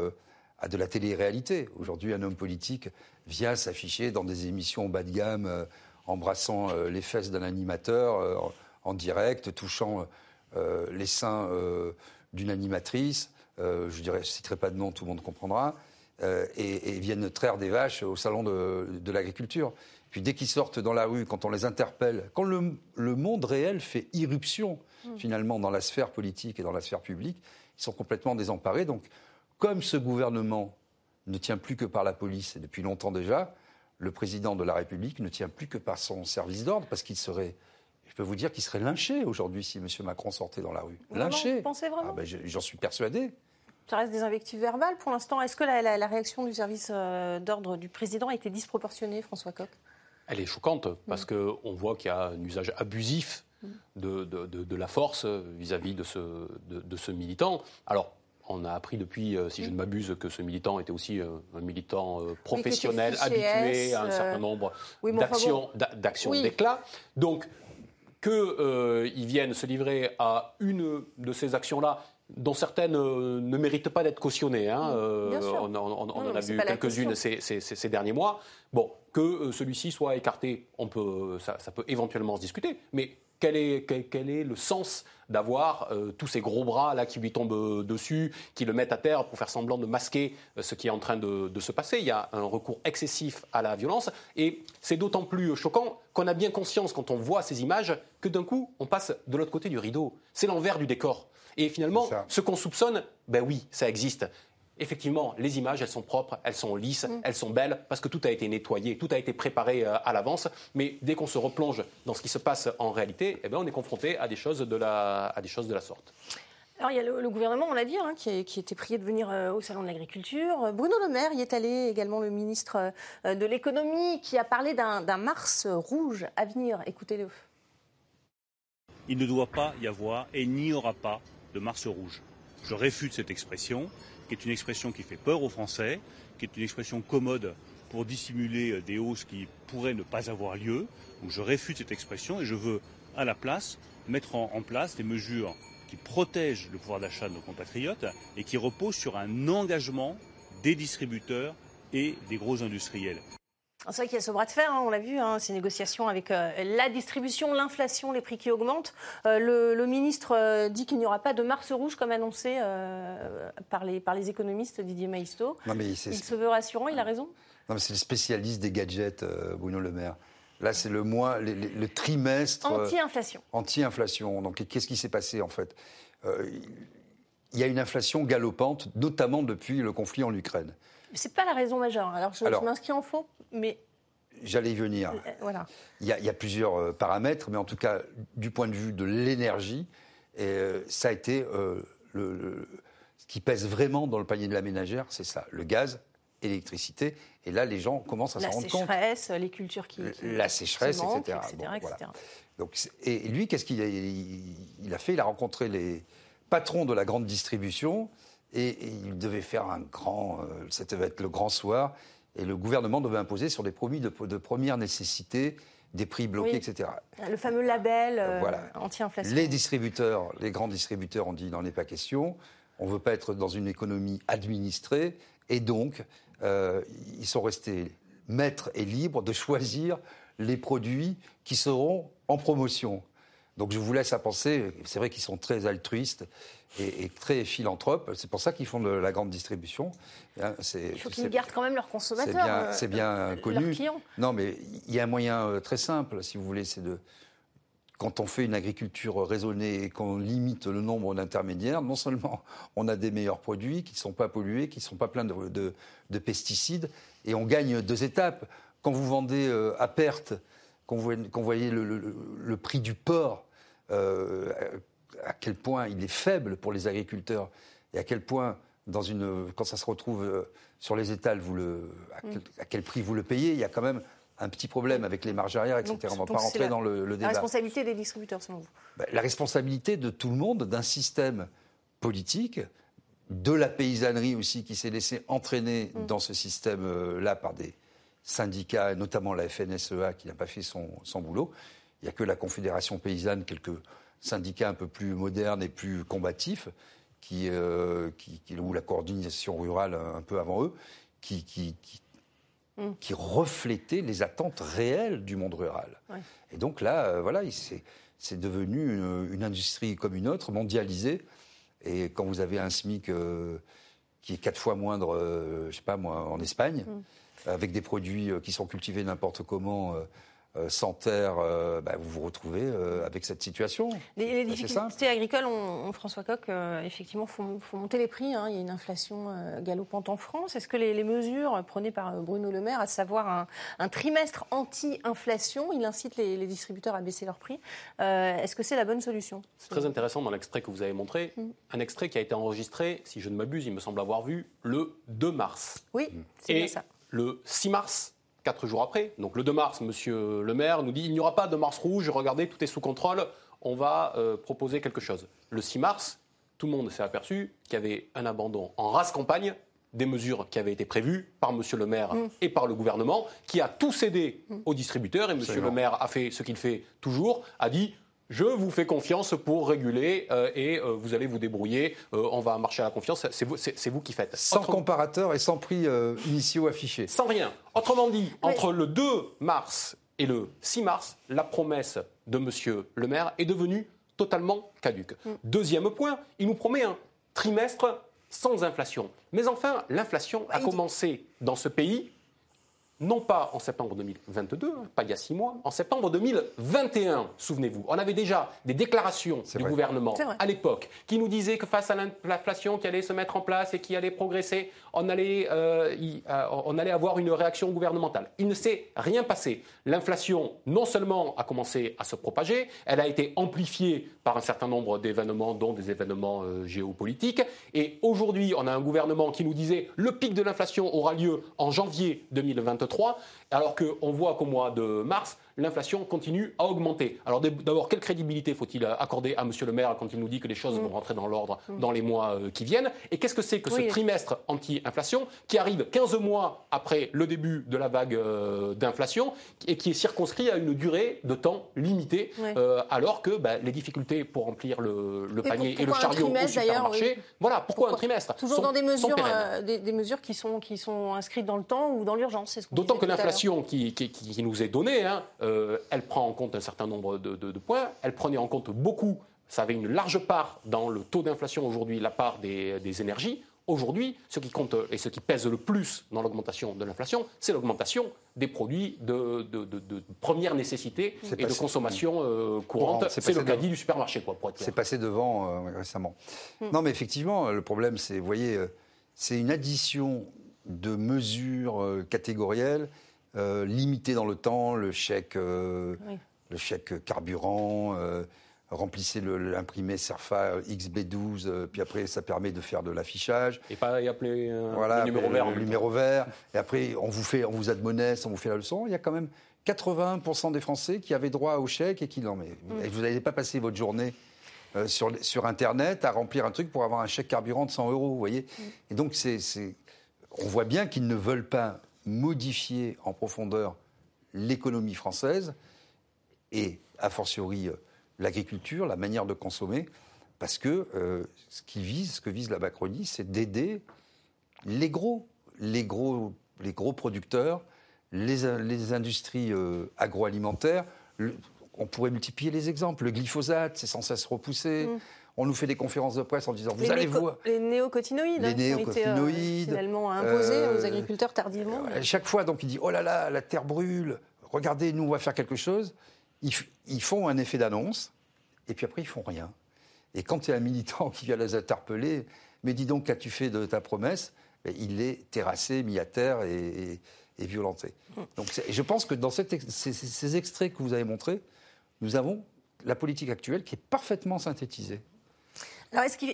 à de la télé-réalité. Aujourd'hui, un homme politique vient s'afficher dans des émissions bas de gamme, embrassant les fesses d'un animateur en direct, touchant les seins d'une animatrice. je dirais, je ne citerai pas de nom, tout le monde comprendra. Euh, et, viennent traire des vaches au salon de, l'agriculture. Puis dès qu'ils sortent dans la rue, quand on les interpelle, quand le, monde réel fait irruption mm. finalement dans la sphère politique et dans la sphère publique, ils sont complètement désemparés. Donc, comme ce gouvernement ne tient plus que par la police, et depuis longtemps déjà, le président de la République ne tient plus que par son service d'ordre, parce qu'il serait, je peux vous dire qu'il serait lynché aujourd'hui si M. Macron sortait dans la rue. lynché. Vous pensez vraiment ah ben, J'en suis persuadé ça reste des invectives verbales pour l'instant. Est-ce que la, réaction du service euh, d'ordre du président a été disproportionnée, François Coq? Elle est choquante parce mm. qu'on voit qu'il y a un usage abusif mm. de, de, la force vis-à-vis de, ce, de, ce militant. Alors, on a appris depuis, euh, si je ne m'abuse, que ce militant était aussi euh, un militant professionnel, habitué à un certain nombre d'actions d'éclat. Donc, qu'il vienne se livrer à une de ces actions-là, dont certaines euh, ne méritent pas d'être cautionnées. Hein. Euh, on, en a vu quelques-unes ces, derniers mois. Bon, que euh, celui-ci soit écarté, on peut, ça, peut éventuellement se discuter, mais quel est, quel, est le sens d'avoir tous ces gros bras là qui lui tombent dessus, qui le mettent à terre pour faire semblant de masquer ce qui est en train de, de se passer? Il y a un recours excessif à la violence et c'est d'autant plus choquant qu'on a bien conscience quand on voit ces images que d'un coup on passe de l'autre côté du rideau. C'est l'envers du décor. Et finalement, ce qu'on soupçonne, ben oui, ça existe. Effectivement, les images, elles sont propres, elles sont lisses, mm. elles sont belles, parce que tout a été nettoyé, tout a été préparé euh, à l'avance. Mais dès qu'on se replonge dans ce qui se passe en réalité, eh ben, on est confronté à des choses de la, à des choses de la sorte. Alors, il y a le, gouvernement, on l'a dit, hein, qui, qui, était prié de venir euh, au Salon de l'Agriculture. Bruno Le Maire y est allé, également le ministre euh, de l'Économie, qui a parlé d'un Mars rouge à venir. Écoutez-le. Il ne doit pas y avoir et n'y aura pas Je réfute cette expression, qui est une expression qui fait peur aux Français, qui est une expression commode pour dissimuler euh, des hausses qui pourraient ne pas avoir lieu. Je réfute cette expression et je veux, à la place, mettre en place des mesures qui protège le pouvoir d'achat de nos compatriotes et qui repose sur un engagement des distributeurs et des gros industriels. C'est vrai qu'il y a ce bras de fer, hein, on l'a vu, hein, ces négociations avec euh, la distribution, l'inflation, les prix qui augmentent. Euh, le, ministre euh, dit qu'il n'y aura pas de Mars rouge comme annoncé par, les, par les économistes Didier Maisto. il se veut rassurant, il a raison Non, c'est le spécialiste des gadgets, Bruno Le Maire. Là, c'est le mois, le, trimestre. Euh, anti-inflation. anti-inflation. Donc, qu'est-ce qui s'est passé en fait? Il y a une inflation galopante, notamment depuis le conflit en Ukraine. Ce n'est pas la raison majeure. Alors, je, m'inscris en faux, mais. J'allais y venir. Euh, voilà. Il y, a, plusieurs paramètres, mais en tout cas, du point de vue de l'énergie, ça a été le, ce qui pèse vraiment dans le panier de la ménagère, c'est ça, le gaz électricité. Et là, les gens commencent à s'en rendre compte. La sécheresse, les cultures qui. la sécheresse, etc. Donc, et lui, qu'est-ce qu'il a, il a fait? Il a rencontré les patrons de la grande distribution et, il devait faire un grand. Euh, ça devait être le grand soir. Et le gouvernement devait imposer sur des produits de, première nécessité des prix bloqués, etc. Le fameux label euh, anti-inflation. Les distributeurs, les grands distributeurs ont dit il n'en est pas question. On ne veut pas être dans une économie administrée. Et donc, euh, ils sont restés maîtres et libres de choisir les produits qui seront en promotion. Donc je vous laisse à penser, c'est vrai qu'ils sont très altruistes et, très philanthropes, c'est pour ça qu'ils font de la grande distribution. Hein, il faut qu'ils gardent quand même leurs consommateurs. C'est bien, euh, bien connu. Non, mais il y a un moyen euh, très simple, si vous voulez, c'est de quand on fait une agriculture raisonnée et qu'on limite le nombre d'intermédiaires, non seulement on a des meilleurs produits qui ne sont pas pollués, qui ne sont pas pleins de, pesticides, et on gagne deux étapes. Quand vous vendez euh, à perte, quand vous, voyez le, prix du porc, euh, à quel point il est faible pour les agriculteurs, et à quel point, dans une, quand ça se retrouve euh, sur les étals, vous le, à quel prix vous le payez, il y a quand même un petit problème avec les marges arrière, etc. on ne va pas rentrer dans le, débat. La responsabilité des distributeurs, selon vous bah, La responsabilité de tout le monde, d'un système politique, de la paysannerie aussi, qui s'est laissé entraîner mm. dans ce système-là par des syndicats, notamment la FNSEA, qui n'a pas fait son, boulot. Il n'y a que la Confédération paysanne, quelques syndicats un peu plus modernes et plus combatifs, qui, euh, qui, ou la coordination rurale un peu avant eux, qui, qui Mm. qui reflétait les attentes réelles du monde rural. Et donc là, euh, voilà, c'est devenu une, industrie comme une autre, mondialisée. Et quand vous avez un SMIC euh, qui est quatre fois moindre, euh, je sais pas moi, en Espagne, mm. avec des produits qui sont cultivés n'importe comment euh, sans terre, euh, bah, vous vous retrouvez euh, avec cette situation. Les, difficultés agricoles, on, François Coq, effectivement, font, monter les prix. Hein. Il y a une inflation galopante en France. Est-ce que les, mesures prônées par Bruno Le Maire, à savoir un, trimestre anti-inflation, il incite les, distributeurs à baisser leurs prix, est-ce que c'est la bonne solution? C'est très intéressant dans l'extrait que vous avez montré. Mm. Un extrait qui a été enregistré, si je ne m'abuse, il me semble avoir vu, le 2 mars. Oui, c'est bien ça. Le 6 mars, Quatre jours après, donc le 2 mars, Monsieur le maire nous dit il n'y aura pas de mars rouge, regardez, tout est sous contrôle, on va euh, proposer quelque chose. Le 6 mars, tout le monde s'est aperçu qu'il y avait un abandon en race campagne des mesures qui avaient été prévues par Monsieur le maire mm. et par le gouvernement, qui a tout cédé aux distributeurs, et Monsieur le maire a fait ce qu'il fait toujours, a dit je vous fais confiance pour réguler euh, et euh, vous allez vous débrouiller. Euh, on va marcher à la confiance. C'est vous, vous, qui faites. Sans comparateur et sans prix initiaux affichés. Sans rien. Autrement dit, entre le 2 mars et le 6 mars, la promesse de M. le maire est devenue totalement caduque. Mm. Deuxième point, il nous promet un trimestre sans inflation. Mais enfin, l'inflation a commencé dans ce pays non pas en septembre 2022, pas il y a six mois, en septembre 2021, souvenez-vous. On avait déjà des déclarations du gouvernement à l'époque qui nous disaient que face à l'inflation qui allait se mettre en place et qui allait progresser, on allait, euh, euh, on allait avoir une réaction gouvernementale. Il ne s'est rien passé. L'inflation, non seulement a commencé à se propager, elle a été amplifiée par un certain nombre d'événements, dont des événements euh, géopolitiques. Et aujourd'hui, on a un gouvernement qui nous disait le pic de l'inflation aura lieu en janvier 2023 alors qu'on voit qu'au mois de mars, l'inflation continue à augmenter. Alors d'abord, quelle crédibilité faut-il accorder à M. le maire quand il nous dit que les choses mm. vont rentrer dans l'ordre mm. dans les mois euh, qui viennent? Et qu'est-ce que c'est que ce trimestre anti-inflation qui arrive 15 mois après le début de la vague euh, d'inflation et qui est circonscrit à une durée de temps limitée, euh, alors que bah, les difficultés pour remplir le, panier et, le chariot au supermarché, voilà, pourquoi, un trimestre? Toujours dans des mesures, des, mesures qui sont, qui sont inscrites dans le temps ou dans l'urgence, D'autant que l'inflation qui, qui, nous est donnée, hein, euh, elle prend en compte un certain nombre de, points. Elle prenait en compte beaucoup, ça avait une large part dans le taux d'inflation aujourd'hui, la part des, énergies. Aujourd'hui, ce qui compte et ce qui pèse le plus dans l'augmentation de l'inflation, c'est l'augmentation des produits de, première nécessité et de consommation euh, courante. C'est le caddie du supermarché, quoi, C'est passé devant euh, récemment. Hmm. Non, mais effectivement, le problème, c'est, vous voyez, c'est une addition de mesures catégorielles euh, limité dans le temps, le chèque, euh, le chèque carburant, euh, remplissez l'imprimé Serfa XB12, puis après ça permet de faire de l'affichage. Et pas y appeler voilà, le numéro vert. Le numéro vert. Et après on vous fait, on vous admoneste, on vous fait la leçon. Il y a quand même 80% des Français qui avaient droit au chèque et qui non mais mm. vous n'allez pas passer votre journée sur, sur Internet à remplir un truc pour avoir un chèque carburant de 100 euros, vous voyez. Mm. Et donc c'est, on voit bien qu'ils ne veulent pas modifier en profondeur l'économie française et, a fortiori, euh, l'agriculture, la manière de consommer, parce que euh, ce vise, que vise la Macronie, c'est d'aider les gros, les gros, les producteurs, les, industries euh, agroalimentaires. on pourrait multiplier les exemples. Le glyphosate, c'est sans cesse repoussé. Mmh on nous fait des conférences de presse en disant vous allez voir. Les néocotinoïdes, les néocotinoïdes, ont été, finalement imposés aux agriculteurs tardivement. chaque fois, donc, il dit oh là là, la terre brûle, regardez, nous, on va faire quelque chose. Ils, font un effet d'annonce, et puis après, ils font rien. Et quand il y a un militant qui vient les interpeller, mais dis donc, qu'as-tu fait de ta promesse? Ben, Il est terrassé, mis à terre et, violenté. Hum. Donc, je pense que dans ces, ces extraits que vous avez montrés, nous avons la politique actuelle qui est parfaitement synthétisée. Alors, est-ce qu'il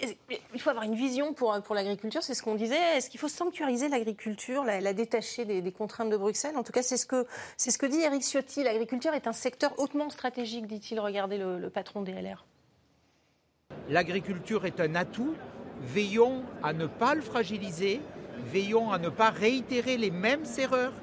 faut avoir une vision pour, pour l'agriculture C'est ce qu'on disait. Est-ce qu'il faut sanctuariser l'agriculture, la, détacher des, contraintes de Bruxelles? En tout cas, c'est ce, que, ce que dit Eric Ciotti. L'agriculture est un secteur hautement stratégique, dit-il. Regardez le, le patron des LR. L'agriculture est un atout. Veillons à ne pas le fragiliser. Veillons à ne pas réitérer les mêmes erreurs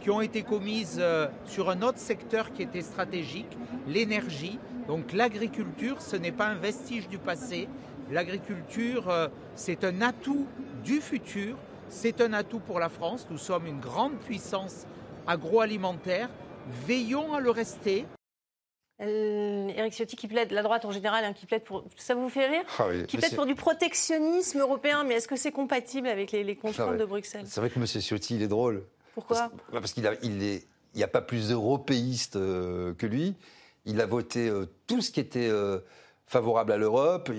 qui ont été commises euh, sur un autre secteur qui était stratégique, l'énergie. Donc l'agriculture, ce n'est pas un vestige du passé, L'agriculture, euh, c'est un atout du futur, c'est un atout pour la France. Nous sommes une grande puissance agroalimentaire. Veillons à le rester. Eric Ciotti qui plaide, la droite en général, hein, qui plaide pour. Ça vous fait rire ah Qui plaide pour du protectionnisme européen, mais est-ce que c'est compatible avec les, contraintes de Bruxelles? C'est vrai que M. Ciotti, il est drôle. Pourquoi? Parce, qu'il il n'y a pas plus européiste euh, que lui. Il a voté euh, tout ce qui était favorable à l'Europe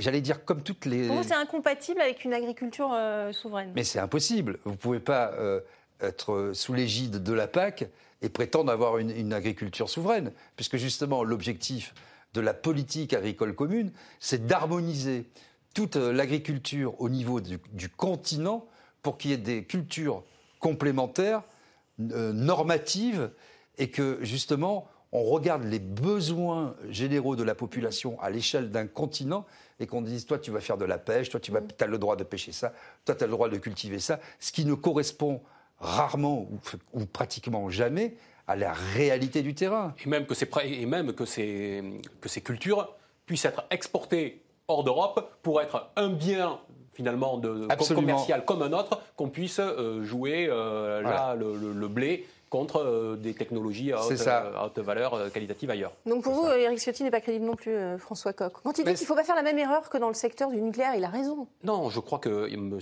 j'allais dire comme toutes les. Pour c'est incompatible avec une agriculture euh, souveraine? Mais c'est impossible. Vous ne pouvez pas euh, être sous l'égide de la PAC et prétendre avoir une, agriculture souveraine, puisque justement l'objectif de la politique agricole commune, c'est d'harmoniser toute euh, l'agriculture au niveau du, continent pour qu'il y ait des cultures complémentaires, normatives, et que justement on regarde les besoins généraux de la population à l'échelle d'un continent et qu'on dise toi tu vas faire de la pêche, toi tu vas, as le droit de pêcher ça, toi tu as le droit de cultiver ça, ce qui ne correspond rarement ou, pratiquement jamais à la réalité du terrain. Et même que ces, et même que ces, que ces cultures puissent être exportées hors d'Europe pour être un bien finalement de, commercial comme un autre, qu'on puisse euh, jouer euh, là le, blé contre euh, des technologies à haute, valeur qualitative ailleurs. Donc pour vous, Eric Ciotti n'est pas crédible non plus, François Coq. Quand il dit qu'il ne faut pas faire la même erreur que dans le secteur du nucléaire, il a raison. Non, je crois que M.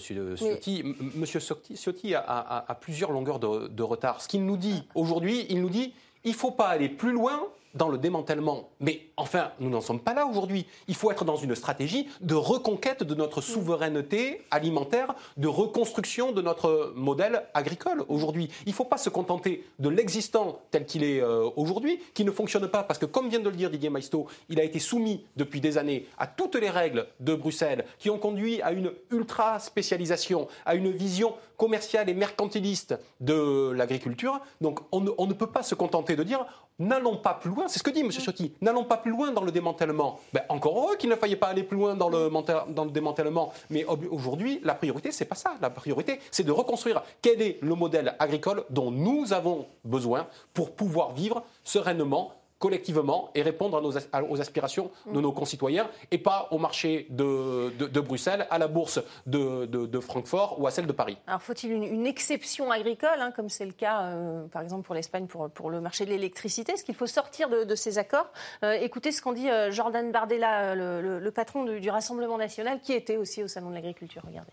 Ciotti a, plusieurs longueurs de, de retard. Ce qu'il nous dit aujourd'hui, il nous dit il ne faut pas aller plus loin dans le démantèlement. Mais enfin, nous n'en sommes pas là aujourd'hui. Il faut être dans une stratégie de reconquête de notre souveraineté alimentaire, de reconstruction de notre modèle agricole aujourd'hui. Il ne faut pas se contenter de l'existant tel qu'il est euh, aujourd'hui, qui ne fonctionne pas, parce que comme vient de le dire Didier Maisto, il a été soumis depuis des années à toutes les règles de Bruxelles, qui ont conduit à une ultra-spécialisation, à une vision commerciale et mercantiliste de l'agriculture. Donc on ne peut pas se contenter de dire n'allons pas plus loin, c'est ce que dit M. Ciotti, n'allons pas plus loin dans le démantèlement. Ben, encore heureux qu'il ne faille pas aller plus loin dans le, dans le démantèlement. Mais aujourd'hui, la priorité, c'est pas ça. La priorité, c'est de reconstruire quel est le modèle agricole dont nous avons besoin pour pouvoir vivre sereinement collectivement et répondre aux aspirations de nos concitoyens et pas au marché de, Bruxelles, à la bourse de, Francfort ou à celle de Paris. Alors faut-il une, exception agricole, hein, comme c'est le cas euh, par exemple pour l'Espagne pour, pour, le marché de l'électricité? Est-ce qu'il faut sortir de, ces accords? Euh, Écoutez ce qu'en dit euh, Jordan Bardella, le, le patron du Rassemblement national, qui était aussi au Salon de l'agriculture. Regardez.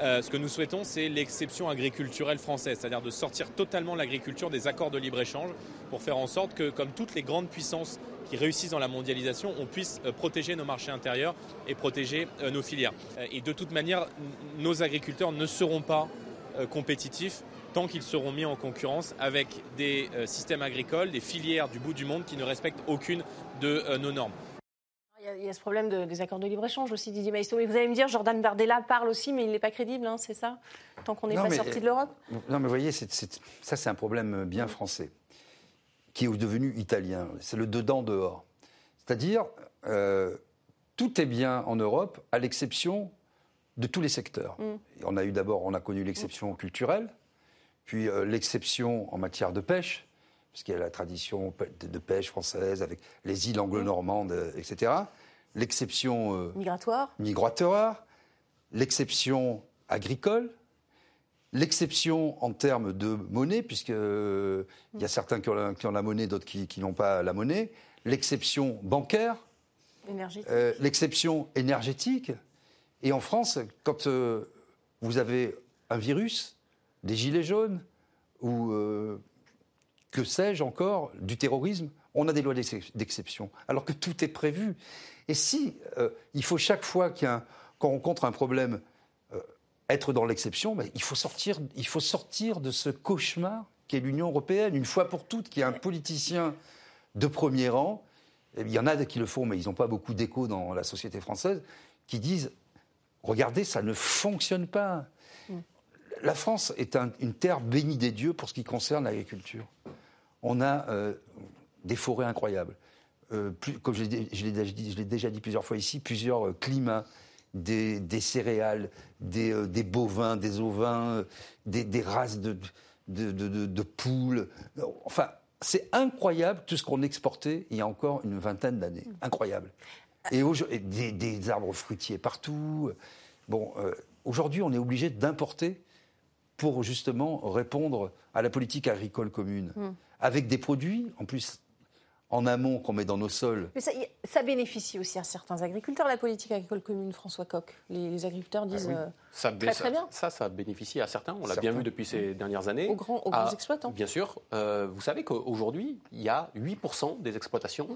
Euh, ce que nous souhaitons, c'est l'exception agriculturelle française, c'est-à-dire de sortir totalement l'agriculture des accords de libre-échange pour faire en sorte que, comme toutes les grandes puissances qui réussissent dans la mondialisation, on puisse euh, protéger nos marchés intérieurs et protéger euh, nos filières. Et de toute manière, nos agriculteurs ne seront pas compétitifs tant qu'ils seront mis en concurrence avec des systèmes agricoles, des filières du bout du monde qui ne respectent aucune de nos normes. Il y a ce problème des accords de libre-échange aussi, Didier Maïsto. Mais vous allez me dire, Jordan Bardella parle aussi, mais il n'est pas crédible, hein, c'est ça? Tant qu'on n'est pas sorti de l'Europe? Non, mais vous voyez, ça, c'est un problème bien français, qui est devenu italien. C'est le dedans-dehors. C'est-à-dire, euh, tout est bien en Europe, à l'exception de tous les secteurs. Mm. On a eu d'abord, on a connu l'exception culturelle, puis euh, l'exception en matière de pêche, puisqu'il y a la tradition de pêche française avec les îles anglo-normandes, etc. L'exception euh, migratoire, migratoire. L'exception agricole, l'exception en termes de monnaie, puisqu'il euh, y a certains qui ont la, monnaie, d'autres qui, n'ont pas la monnaie, l'exception bancaire, euh, l'exception énergétique. Et en France, quand vous avez un virus, des gilets jaunes, ou que sais-je encore, du terrorisme, on a des lois d'exception, alors que tout est prévu. Et si euh, il faut chaque fois qu'on rencontre un problème euh, être dans l'exception, ben, il, faut sortir, il faut sortir de ce cauchemar qu'est l'Union européenne, une fois pour toutes, qui est un politicien de premier rang. il y en a qui le font, mais ils n'ont pas beaucoup d'écho dans la société française, qui disent Regardez, ça ne fonctionne pas. Mm. La France est une terre bénie des dieux pour ce qui concerne l'agriculture on a euh, des forêts incroyables. Euh, comme je l'ai déjà, dit plusieurs fois ici, plusieurs euh, climats, des, céréales, des, bovins, des ovins, des, races de, poules. Enfin, c'est incroyable tout ce qu'on exportait il y a encore une vingtaine d'années. Incroyable. Et, des, des, arbres fruitiers partout. Bon, aujourd'hui, on est obligé d'importer pour justement répondre à la politique agricole commune. Hmm avec des produits, en plus en amont qu'on met dans nos sols. Mais ça, bénéficie aussi à certains agriculteurs, la politique agricole commune, François Coq. Les, agriculteurs ah disent euh, ça, très, très bien. Ça, ça bénéficie à certains. On l'a bien vu depuis ces dernières années. Aux grands, grands exploitants. Bien sûr. Euh, vous savez qu'aujourd'hui, il y a 8% des exploitations euh,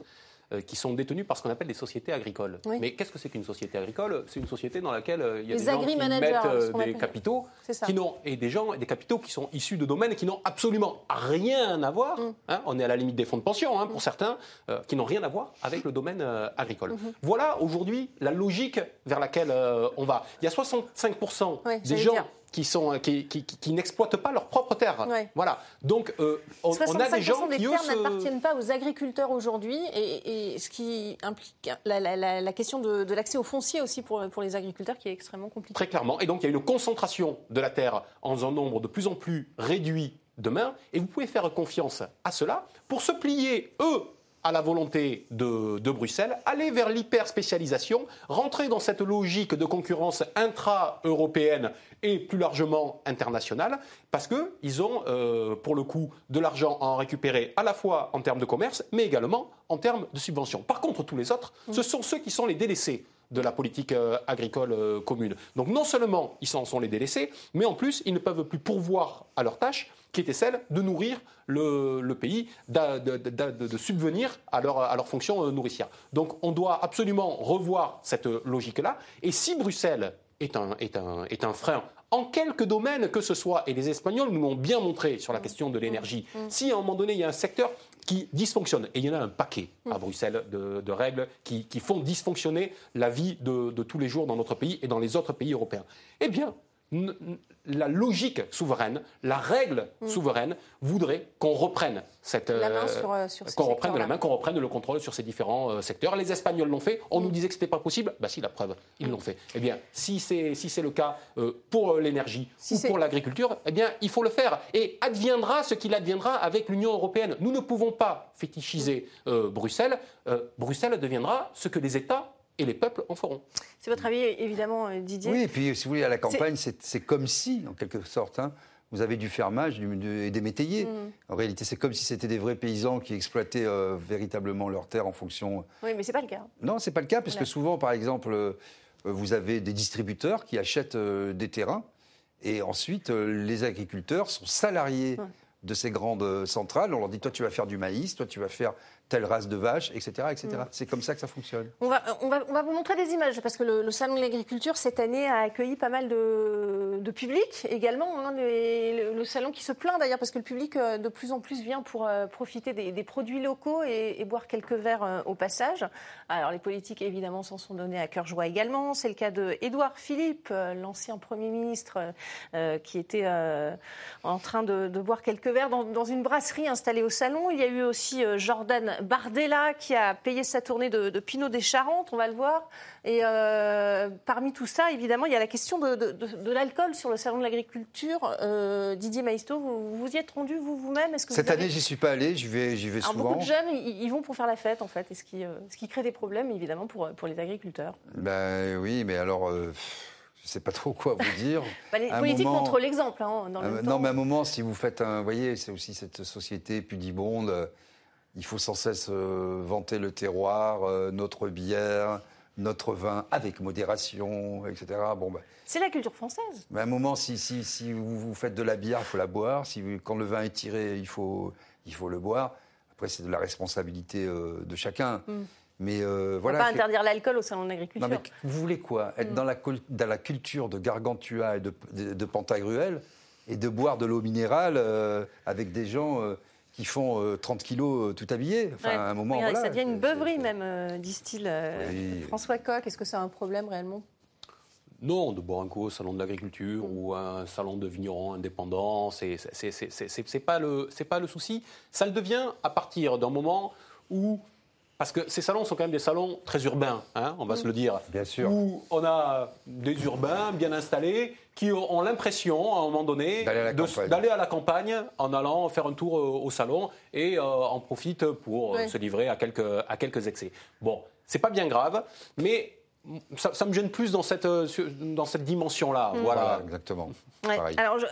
qui sont détenus par ce qu'on appelle des sociétés agricoles. Mais qu'est-ce que c'est qu'une société agricole? C'est une société dans laquelle euh, il y a des gens qui mettent euh, des capitaux qui et des gens des capitaux qui sont issus de domaines qui n'ont absolument rien à voir. Mm. Hein, on est à la limite des fonds de pension hein, pour mm. certains qui n'ont rien à voir avec le domaine agricole. Mm-hmm. Voilà aujourd'hui la logique vers laquelle on va. Il y a 65% des gens qui, sont, qui, qui, n'exploitent pas leur propre terre. Voilà. Donc, euh, on, a des gens des terres n'appartiennent pas aux agriculteurs aujourd'hui, et, ce qui implique la, question de, l'accès au foncier aussi pour, pour les agriculteurs qui est extrêmement compliqué. Très clairement. Et donc, il y a une concentration de la terre en un nombre de plus en plus réduit demain, et vous pouvez faire confiance à cela pour se plier, eux, à la volonté de, Bruxelles, aller vers l'hyper-spécialisation, rentrer dans cette logique de concurrence intra-européenne et plus largement internationale, parce qu'ils ont, euh, pour le coup, de l'argent à en récupérer à la fois en termes de commerce, mais également en termes de subventions. Par contre, tous les autres, ce sont ceux qui sont les délaissés de la politique euh, agricole euh, commune. Donc non seulement ils en sont les délaissés, mais en plus ils ne peuvent plus pourvoir à leurs tâches qui était celle de nourrir le, pays, de, subvenir à leur, à leur fonction euh, nourricière. Donc on doit absolument revoir cette logique-là. Et si Bruxelles est un, est un, est un frein en quelques domaines que ce soit, et les Espagnols nous l'ont bien montré sur la question de l'énergie, mm. si à un moment donné il y a un secteur qui dysfonctionne, et il y en a un paquet à mm. Bruxelles de, règles qui, font dysfonctionner la vie de, de tous les jours dans notre pays et dans les autres pays européens, eh bien, la logique souveraine, la règle mm. souveraine voudrait qu'on reprenne cette la main sur, euh, sur qu'on reprenne la main, qu'on reprenne le contrôle sur ces différents euh, secteurs. Les Espagnols l'ont fait. On mm. nous disait que c'était pas possible. Bah si, la preuve, ils l'ont fait. Eh bien, si c'est si c'est le cas euh, pour l'énergie ou pour l'agriculture, eh bien, il faut le faire. Et adviendra ce qu'il adviendra avec l'Union européenne. Nous ne pouvons pas fétichiser Bruxelles. Bruxelles deviendra ce que les États et les peuples en feront. C'est votre avis, évidemment, euh, Didier Oui, et puis si vous voulez, à la campagne, c'est comme si, en quelque sorte, hein, vous avez du fermage et des métayers. Mm. En réalité, c'est comme si c'était des vrais paysans qui exploitaient euh, véritablement leurs terres en fonction. Oui, mais c'est pas le cas. Non, c'est pas le cas, parce que souvent, par exemple, euh, vous avez des distributeurs qui achètent des terrains et ensuite les agriculteurs sont salariés. de ces grandes centrales. On leur dit, toi, tu vas faire du maïs, toi, tu vas faire telle race de vache, etc. etc. Mm. C'est comme ça que ça fonctionne. On va, on, va, on va, vous montrer des images, parce que le, Salon de l'agriculture, cette année, a accueilli pas mal de, de public également. Hein, le, salon qui se plaint d'ailleurs, parce que le public euh, de plus en plus vient pour euh, profiter des, produits locaux et, boire quelques verres euh, au passage. Alors les politiques, évidemment, s'en sont donnés à cœur joie également. C'est le cas de Édouard Philippe, l'ancien Premier ministre, qui était en train de, boire quelques verres dans, dans, une brasserie installée au salon. Il y a eu aussi Jordan Bardella qui a payé sa tournée de, Pinot des Charentes, on va le voir. Et euh, parmi tout ça, évidemment, il y a la question de, l'alcool sur le salon de l'agriculture. Euh, Didier Maisto, vous vous y êtes rendu vous-même? Cette année, j'y suis pas allé, j'y vais, j'y vais souvent. Beaucoup de jeunes, ils, vont pour faire la fête, en fait, et ce qui, euh, ce qui crée des problèmes, évidemment, pour, pour les agriculteurs. Ben oui, mais alors. je ne sais pas trop quoi vous dire. Bah, les politiques montrent l'exemple. Hein, non, mais à un moment, si vous faites un. Vous voyez, c'est aussi cette société pudibonde il faut sans cesse euh, vanter le terroir, euh, notre bière, notre vin avec modération, etc. Bon, ben, c'est la culture française. Ben, à un moment, si, si, si vous, faites de la bière, il faut la boire. Si, quand le vin est tiré, il faut, il faut le boire. Après, c'est de la responsabilité euh, de chacun. Mm. Mais euh, voilà. pas interdire l'alcool au salon de l'agriculture. Non, mais vous voulez quoi? Être mm. dans, la, dans la culture de Gargantua et de, de, Pantagruel et de boire de l'eau minérale avec des gens qui font 30 euh, kilos euh, tout habillés. Enfin, à un moment, ça devient une beuverie même, euh, disent-ils. François Coq, est-ce que c'est un problème réellement? Non, de boire un coup au salon de l'agriculture mm. ou un salon de vignerons indépendants, c'est c'est pas le c'est pas le souci. Ça le devient à partir d'un moment où parce que ces salons sont quand même des salons très urbains, hein, on va se le dire. Bien sûr. Où on a des urbains bien installés qui ont l'impression, à un moment donné, d'aller à, la campagne en allant faire un tour au, salon et euh, en profite pour euh, se livrer à quelques, à quelques excès. Bon, c'est pas bien grave, mais ça, me gêne plus dans cette, euh, dans cette dimension-là. Mm. Voilà. exactement. Alors, je,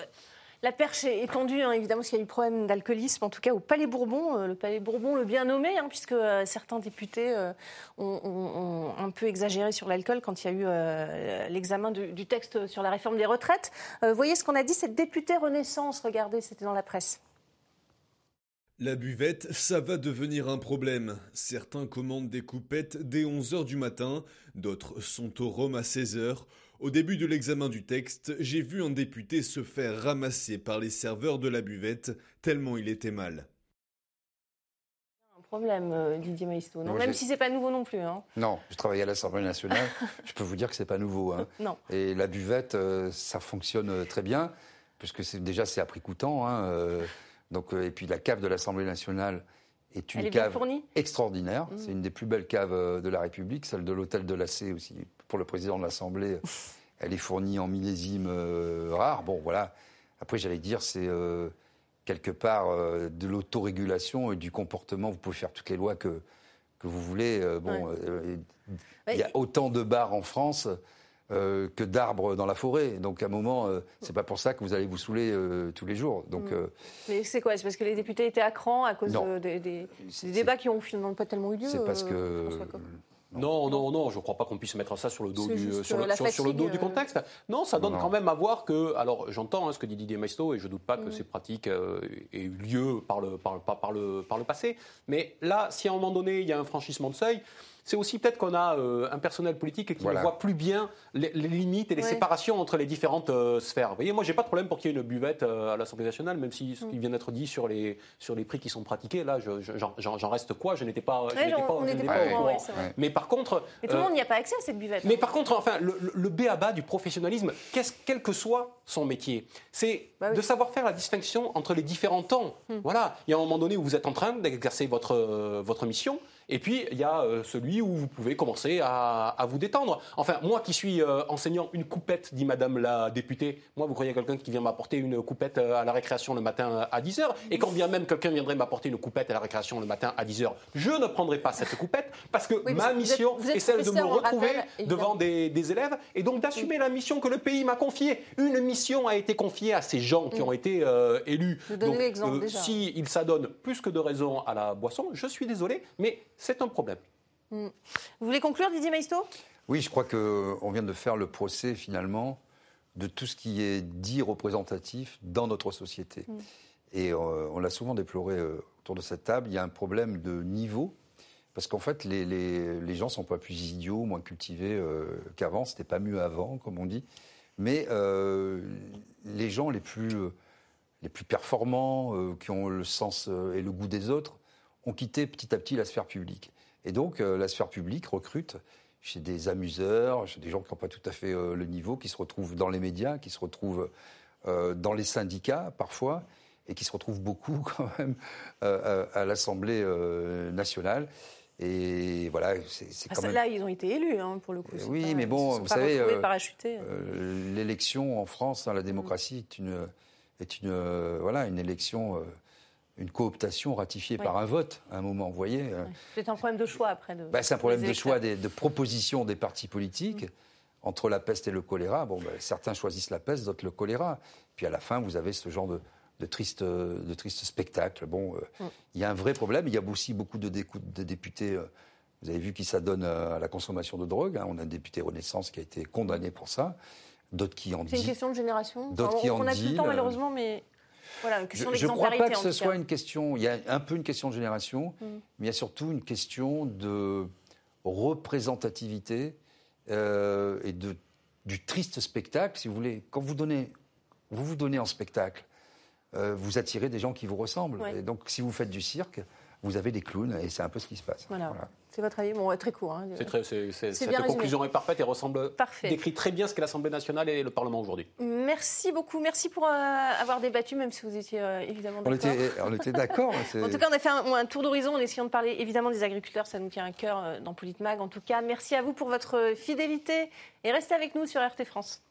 la perche est tendue, hein, évidemment, parce qu'il y a eu problème d'alcoolisme, en tout cas au Palais Bourbon. Euh, le Palais Bourbon, le bien nommé, hein, puisque euh, certains députés euh, ont, un peu exagéré sur l'alcool quand il y a eu l'examen du, texte sur la réforme des retraites. voyez ce qu'on a dit, cette députée Renaissance, regardez, c'était dans la presse. La buvette, ça va devenir un problème. Certains commandent des coupettes dès 11h du matin, d'autres sont au Rhum à 16h. Au début de l'examen du texte, j'ai vu un député se faire ramasser par les serveurs de la buvette, tellement il était mal. Un problème, euh, Didier Maisto, non Même si c'est pas nouveau non plus. Hein. Non, je travaille à l'Assemblée nationale, je peux vous dire que c'est pas nouveau. Hein. Non. Et la buvette, euh, ça fonctionne euh, très bien, puisque déjà c'est à prix coûtant. Hein, donc, et puis la cave de l'Assemblée nationale est une cave extraordinaire. Mmh. C'est une des plus belles caves de la République, celle de l'hôtel de l'AC aussi, pour le président de l'Assemblée, elle est fournie en millésime euh, rare. Bon, voilà. Après, j'allais dire, c'est. Euh, quelque part de l'autorégulation et du comportement. Vous pouvez faire toutes les lois que, que vous voulez. bon, il y a autant de bars en France. Euh, que d'arbres dans la forêt. Donc à un moment, euh, c'est pas pour ça que vous allez vous saouler euh, tous les jours. Donc, mm. Mais c'est quoi? C'est parce que les députés étaient à cran à cause des, des, débats qui ont finalement pas tellement eu lieu C'est parce que. Non, non, non, je ne crois pas qu'on puisse mettre ça sur le dos, du, sur le, dos du contexte. Non, ça donne quand même à voir que. Alors, j'entends hein, ce que dit Didier Maisto et je ne doute pas que mm. ces pratiques aient eu lieu par le, par, par, le, par le passé. Mais là, si à un moment donné, il y a un franchissement de seuil, c'est aussi peut-être qu'on a euh, un personnel politique qui ne voit plus bien les, limites et les séparations entre les différentes euh, sphères. Vous voyez, moi, j'ai pas de problème pour qu'il y ait une buvette euh, à l'Assemblée nationale, même si ce qui mm. vient d'être dit sur les, sur les prix qui sont pratiqués, là, j'en reste quoi? Je n'étais pas, pas, au courant. mais par contre. Mais tout le monde n'y a pas accès à cette buvette. Mais hein. par contre, enfin, le, le, B à bas du professionnalisme, quel que soit son métier, c'est bah de savoir faire la distinction entre les différents temps. Mm. Voilà, il y a un moment donné où vous êtes en train d'exercer votre, votre mission. Et puis, il y a euh, celui où vous pouvez commencer à, vous détendre. Enfin, moi qui suis euh, enseignant, une coupette, dit Madame la députée, moi, vous croyez quelqu'un qui vient m'apporter une coupette euh, à la récréation le matin à 10h Et quand bien même quelqu'un viendrait m'apporter une coupette à la récréation le matin à 10h, je ne prendrai pas cette coupette parce que ma mission est celle de me retrouver devant des, élèves et donc d'assumer la mission que le pays m'a confiée. Une mission a été confiée à ces gens qui mm. ont été élus. donc, s'ils s'adonnent plus que de raison à la boisson, je suis désolé, mais c'est un problème. Hmm. Vous voulez conclure, Didier Maisto? Oui, je crois qu'on vient de faire le procès, finalement, de tout ce qui est dit représentatif dans notre société. Hmm. Et euh, on l'a souvent déploré euh, autour de cette table, il y a un problème de niveau. Parce qu'en fait, les, les, gens ne sont pas plus idiots, moins cultivés euh, qu'avant. C'était pas mieux avant, comme on dit. Mais les gens les plus, les plus performants, qui ont le sens et le goût des autres, ont quitté petit à petit la sphère publique. Et donc, euh, la sphère publique recrute chez des amuseurs, chez des gens qui n'ont pas tout à fait euh, le niveau, qui se retrouvent dans les médias, qui se retrouvent euh, dans les syndicats parfois, et qui se retrouvent beaucoup quand même à, l'Assemblée nationale. Et voilà, c'est ah, quand même... Là, ils ont été élus, hein, pour le coup. oui, mais bon, vous savez, l'élection en France, hein, la démocratie est une, est une, voilà, une élection une cooptation ratifiée par un vote à un moment, vous voyez. Euh. C'est un problème de choix après. Bah, c'est un problème de choix de proposition des partis politiques. Mm. Entre la peste et le choléra, bon, bah, certains choisissent la peste, d'autres le choléra. Puis à la fin, vous avez ce genre de, de triste, de triste spectacle. Bon, euh, mm. il y a un vrai problème. Il y a aussi beaucoup de, de députés. Euh, vous avez vu qui s'adonnent à la consommation de drogue. Hein. On a un député Renaissance qui a été condamné pour ça. D'autres qui en disent. C'est une question de génération. D'autres qui en On a plus le temps malheureusement, mais je ne crois pas que ce soit une question. Il y a un peu une question de génération, mm. mais il y a surtout une question de représentativité euh, et de, du triste spectacle, si vous voulez. Quand vous donnez, vous vous donnez en spectacle, euh, vous attirez des gens qui vous ressemblent. Et donc, si vous faites du cirque, vous avez des clowns, et c'est un peu ce qui se passe. Voilà. C'est votre avis? Bon, très court. Hein. cette conclusion est parfaite et ressemble, décrit très bien ce qu'est l'Assemblée nationale et le Parlement aujourd'hui. Merci beaucoup. Merci pour euh, avoir débattu, même si vous étiez euh, évidemment d'accord. On était, d'accord. en tout cas, on a fait un, tour d'horizon en essayant de parler évidemment des agriculteurs. Ça nous tient à cœur euh, dans Politmag. En tout cas, merci à vous pour votre fidélité et restez avec nous sur RT France.